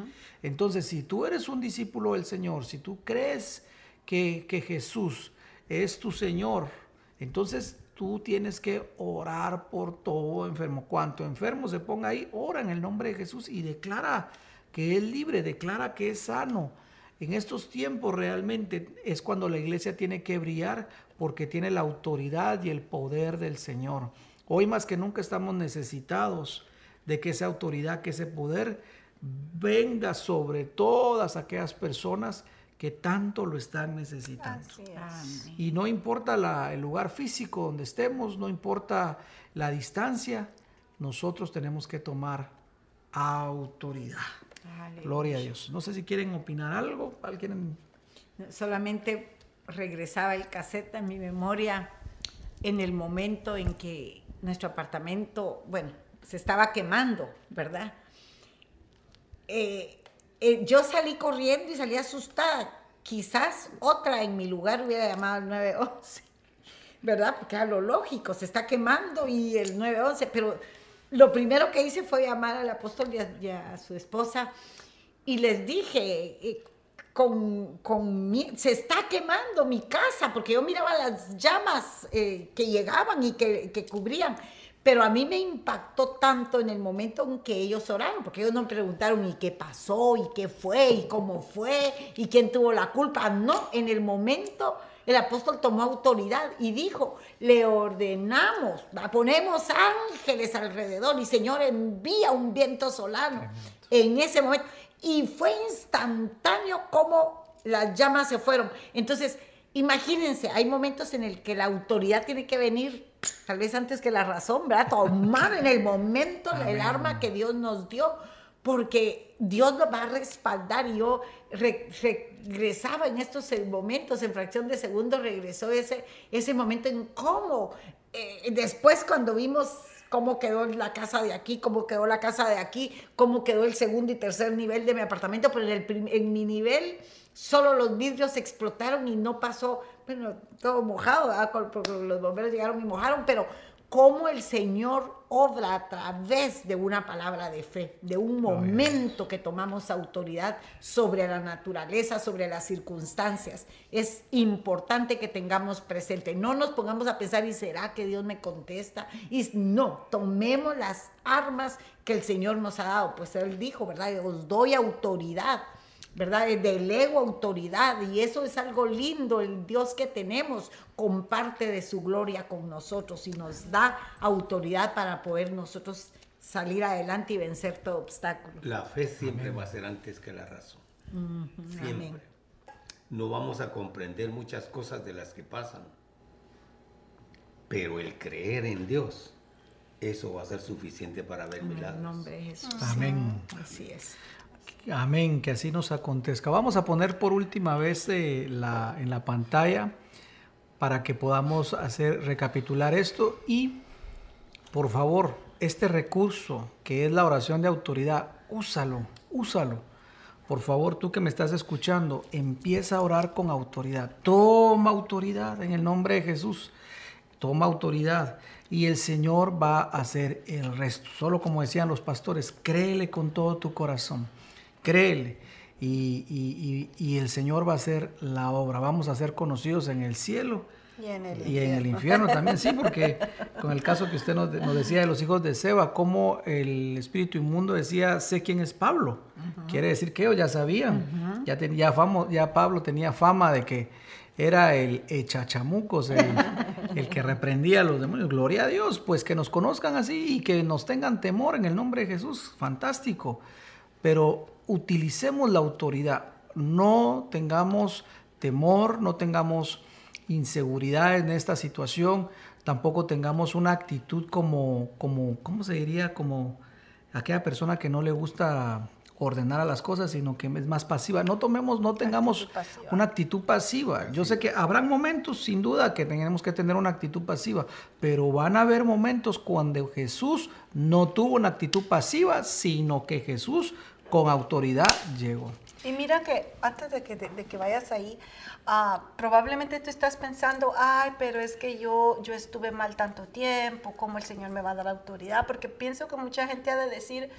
Entonces, si tú eres un discípulo del Señor, si tú crees que, que Jesús es tu Señor, entonces tú tienes que orar por todo enfermo. Cuanto enfermo se ponga ahí, ora en el nombre de Jesús y declara que es libre, declara que es sano. En estos tiempos realmente es cuando la iglesia tiene que brillar porque tiene la autoridad y el poder del Señor. Hoy más que nunca estamos necesitados de que esa autoridad, que ese poder venga sobre todas aquellas personas que tanto lo están necesitando. Y no importa el lugar físico donde estemos, no importa la distancia, nosotros tenemos que tomar autoridad. Gloria a Dios. No sé si quieren opinar algo. ¿Alguien? Solamente regresaba el cassette en mi memoria en el momento en que nuestro apartamento, bueno, se estaba quemando, ¿verdad? Eh, eh, yo salí corriendo y salí asustada. Quizás otra en mi lugar hubiera llamado al 911, ¿verdad? Porque era lo lógico, se está quemando y el 911, pero lo primero que hice fue llamar al apóstol y a, su esposa y les dije, eh, con, con se está quemando mi casa, porque yo miraba las llamas eh, que llegaban y que, que, cubrían. Pero a mí me impactó tanto en el momento en que ellos oraron, porque ellos no me preguntaron y qué pasó, y qué fue, y cómo fue, y quién tuvo la culpa. No, en el momento el apóstol tomó autoridad y dijo, le ordenamos, ponemos ángeles alrededor y Señor envía un viento solano en ese momento. Y fue instantáneo como las llamas se fueron. Entonces, imagínense, hay momentos en el que la autoridad tiene que venir, tal vez antes que la razón, ¿verdad? Tomar en el momento el arma que Dios nos dio porque Dios nos va a respaldar. Y yo regresaba en estos momentos, en fracción de segundo, regresó ese, ese momento en cómo, eh, después cuando vimos cómo quedó la casa de aquí, cómo quedó la casa de aquí, cómo quedó el segundo y tercer nivel de mi apartamento, pero en, el, en mi nivel solo los vidrios explotaron y no pasó, bueno, todo mojado, porque los bomberos llegaron y mojaron, pero cómo el Señor obra a través de una palabra de fe, de un momento que tomamos autoridad sobre la naturaleza, sobre las circunstancias. Es importante que tengamos presente. No nos pongamos a pensar, ¿y será que Dios me contesta? Y no, tomemos las armas que el Señor nos ha dado. Pues Él dijo, ¿verdad? Os doy autoridad ¿verdad? Del ego autoridad y eso es algo lindo, el Dios que tenemos comparte de su gloria con nosotros y nos da autoridad para poder nosotros salir adelante y vencer todo obstáculo. La fe siempre va a ser antes que la razón. siempre. No vamos a comprender muchas cosas de las que pasan, pero el creer en Dios, eso va a ser suficiente para ver milagros. En nombre de Jesús. Amén. Así es. Amén, que así nos acontezca. Vamos a poner por última vez eh, la, en la pantalla para que podamos hacer recapitular esto y por favor, este recurso que es la oración de autoridad, úsalo, úsalo. Por favor, tú que me estás escuchando, empieza a orar con autoridad. Toma autoridad en el nombre de Jesús. Toma autoridad y el Señor va a hacer el resto. Solo como decían los pastores, créele con todo tu corazón créele. Y, el Señor va a hacer la obra. Vamos a ser conocidos en el cielo. Y en el, y en el infierno también, sí, porque con el caso que usted nos, decía de los hijos de Seba, como el espíritu inmundo decía, sé quién es Pablo. Quiere decir que ellos ya sabían, ya, fama, ya Pablo tenía fama de que era el echachamucos, el, el, que reprendía a los demonios. Gloria a Dios, pues que nos conozcan así y que nos tengan temor en el nombre de Jesús. Fantástico. Pero utilicemos la autoridad, no tengamos temor, no tengamos inseguridad en esta situación, tampoco tengamos una actitud como, como, ¿cómo se diría? Como aquella persona que no le gusta ordenar a las cosas, sino que es más pasiva. No tomemos, no tengamos una actitud pasiva. Yo sé que habrán momentos, sin duda, que tenemos que tener una actitud pasiva, pero van a haber momentos cuando Jesús no tuvo una actitud pasiva, sino que Jesús con autoridad llegó. Y mira que antes de que, de, que vayas ahí, uh, probablemente tú estás pensando, ay, pero es que yo, yo estuve mal tanto tiempo, ¿cómo el Señor me va a dar autoridad? Porque pienso que mucha gente ha de decir,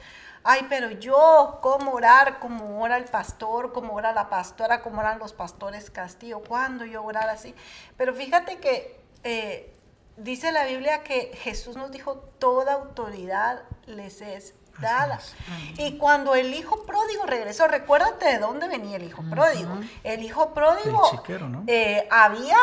ay, pero yo, ¿cómo orar? ¿Cómo ora el pastor? ¿Cómo ora la pastora? ¿Cómo oran los pastores Castillo? ¿Cuándo yo orar así? Pero fíjate que eh, dice la Biblia que Jesús nos dijo, toda autoridad les es dada. Y cuando el hijo pródigo regresó, recuérdate de dónde venía el hijo pródigo. El hijo pródigo eh, había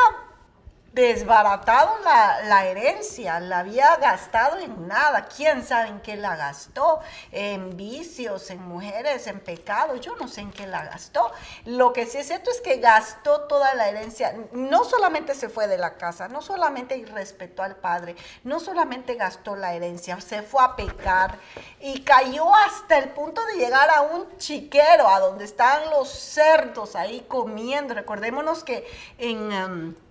desbaratado la, herencia, la había gastado en nada. ¿Quién sabe en qué la gastó? En vicios, en mujeres, en pecados. Yo no sé en qué la gastó. Lo que sí es cierto es que gastó toda la herencia. No solamente se fue de la casa, no solamente irrespetó al padre, no solamente gastó la herencia, se fue a pecar y cayó hasta el punto de llegar a un chiquero, a donde estaban los cerdos ahí comiendo. Recordémonos que en... Um,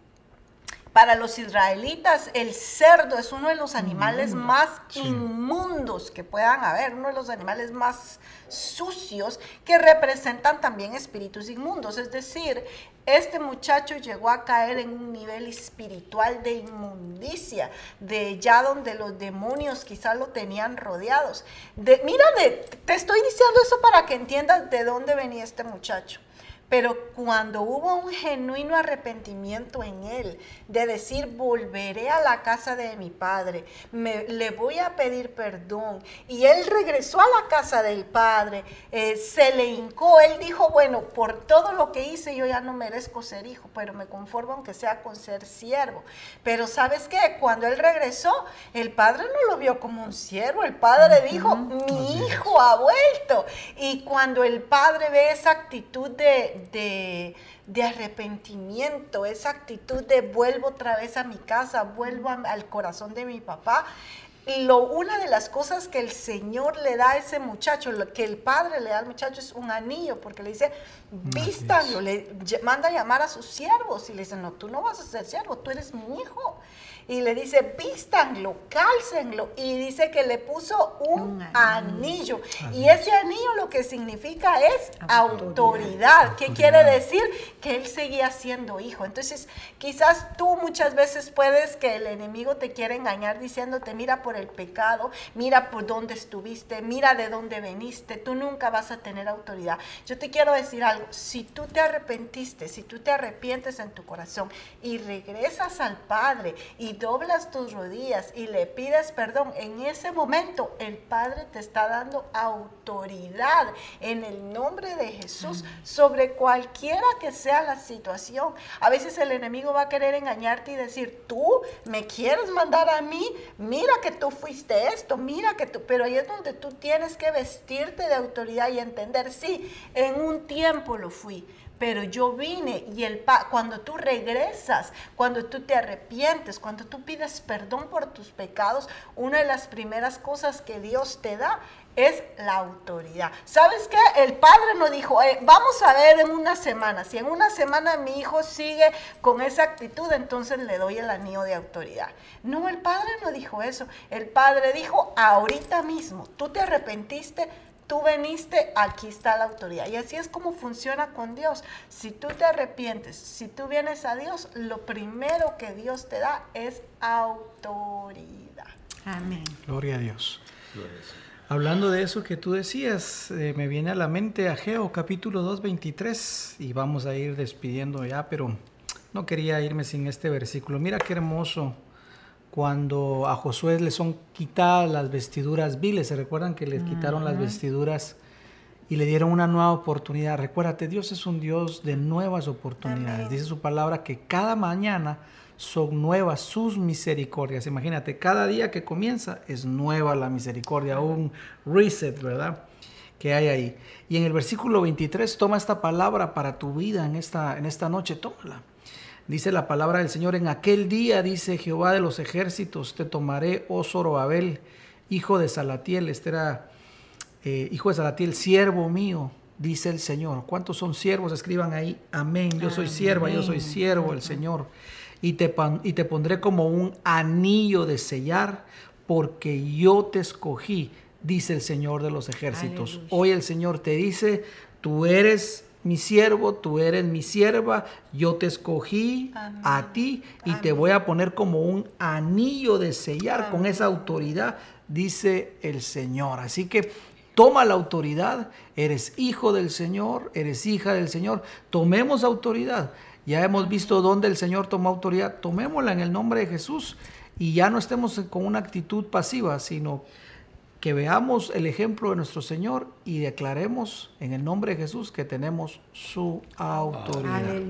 para los israelitas, el cerdo es uno de los animales más inmundos que puedan haber, uno de los animales más sucios que representan también espíritus inmundos. Es decir, este muchacho llegó a caer en un nivel espiritual de inmundicia, de ya donde los demonios quizás lo tenían rodeados. De, mira, te estoy diciendo eso para que entiendas de dónde venía este muchacho. Pero cuando hubo un genuino arrepentimiento en él, de decir, volveré a la casa de mi padre, me, le voy a pedir perdón, y él regresó a la casa del padre, eh, se le hincó, él dijo, bueno, por todo lo que hice yo ya no merezco ser hijo, pero me conformo aunque sea con ser siervo. Pero sabes qué, cuando él regresó, el padre no lo vio como un siervo, el padre dijo, mi hijo ha vuelto. Y cuando el padre ve esa actitud de de, arrepentimiento, esa actitud de vuelvo otra vez a mi casa, vuelvo al corazón de mi papá. Lo, una de las cosas que el Señor le da a ese muchacho, lo que el padre le da al muchacho es un anillo, porque le dice, vístanlo, le manda a llamar a sus siervos y le dice, no, tú no vas a ser siervo, tú eres mi hijo y le dice, vístanlo, cálcenlo. Y dice que le puso un, anillo. Y ese anillo lo que significa es autoridad. ¿Qué quiere decir? Que él seguía siendo hijo. Entonces, quizás tú muchas veces puedes que el enemigo te quiera engañar diciéndote, mira por el pecado, mira por dónde estuviste, mira de dónde veniste, tú nunca vas a tener autoridad. Yo te quiero decir algo, si tú te arrepentiste, si tú te arrepientes en tu corazón y regresas al Padre y doblas tus rodillas y le pides perdón, en ese momento el Padre te está dando autoridad en el nombre de Jesús sobre cualquiera que sea la situación. A veces el enemigo va a querer engañarte y decir, tú me quieres mandar a mí, mira que tú fuiste esto, mira que tú, pero ahí es donde tú tienes que vestirte de autoridad y entender, sí, en un tiempo lo fui pero yo vine y el cuando tú regresas, cuando tú te arrepientes, cuando tú pides perdón por tus pecados, una de las primeras cosas que Dios te da es la autoridad. ¿Sabes qué? El padre no dijo, eh, vamos a ver en una semana, si en una semana mi hijo sigue con esa actitud, entonces le doy el anillo de autoridad. No, el padre no dijo eso. El padre dijo, ahorita mismo, tú te arrepentiste, tú veniste, aquí está la autoridad. Y así es como funciona con Dios. Si tú te arrepientes, si tú vienes a Dios, lo primero que Dios te da es autoridad. Amén. Gloria a Dios. Hablando de eso que tú decías, eh, me viene a la mente Ageo capítulo 2, 23 y vamos a ir despidiendo ya, pero no quería irme sin este versículo. Mira qué hermoso cuando a Josué le son quitadas las vestiduras viles. ¿Se recuerdan que le quitaron las vestiduras y le dieron una nueva oportunidad? Recuérdate, Dios es un Dios de nuevas oportunidades. Dice su palabra que cada mañana son nuevas sus misericordias. Imagínate, cada día que comienza es nueva la misericordia, un reset, ¿verdad? Que hay ahí. Y en el versículo 23, toma esta palabra para tu vida en esta, en esta noche, tómala. Dice la palabra del Señor, en aquel día, dice Jehová de los ejércitos, te tomaré, oh Zorobabel, hijo de Salatiel, este era eh, hijo de Salatiel, siervo mío, dice el Señor. ¿Cuántos son siervos? Escriban ahí, amén, yo soy sierva, yo soy siervo del Señor. Y te, y te pondré como un anillo de sellar, porque yo te escogí, dice el Señor de los ejércitos. Hoy el Señor te dice, tú eres mi siervo, tú eres mi sierva, yo te escogí a ti y te voy a poner como un anillo de sellar con esa autoridad, dice el Señor. Así que toma la autoridad, eres hijo del Señor, eres hija del Señor, tomemos autoridad. Ya hemos visto dónde el Señor tomó autoridad, tomémosla en el nombre de Jesús y ya no estemos con una actitud pasiva, sino que veamos el ejemplo de nuestro Señor y declaremos en el nombre de Jesús que tenemos su autoridad.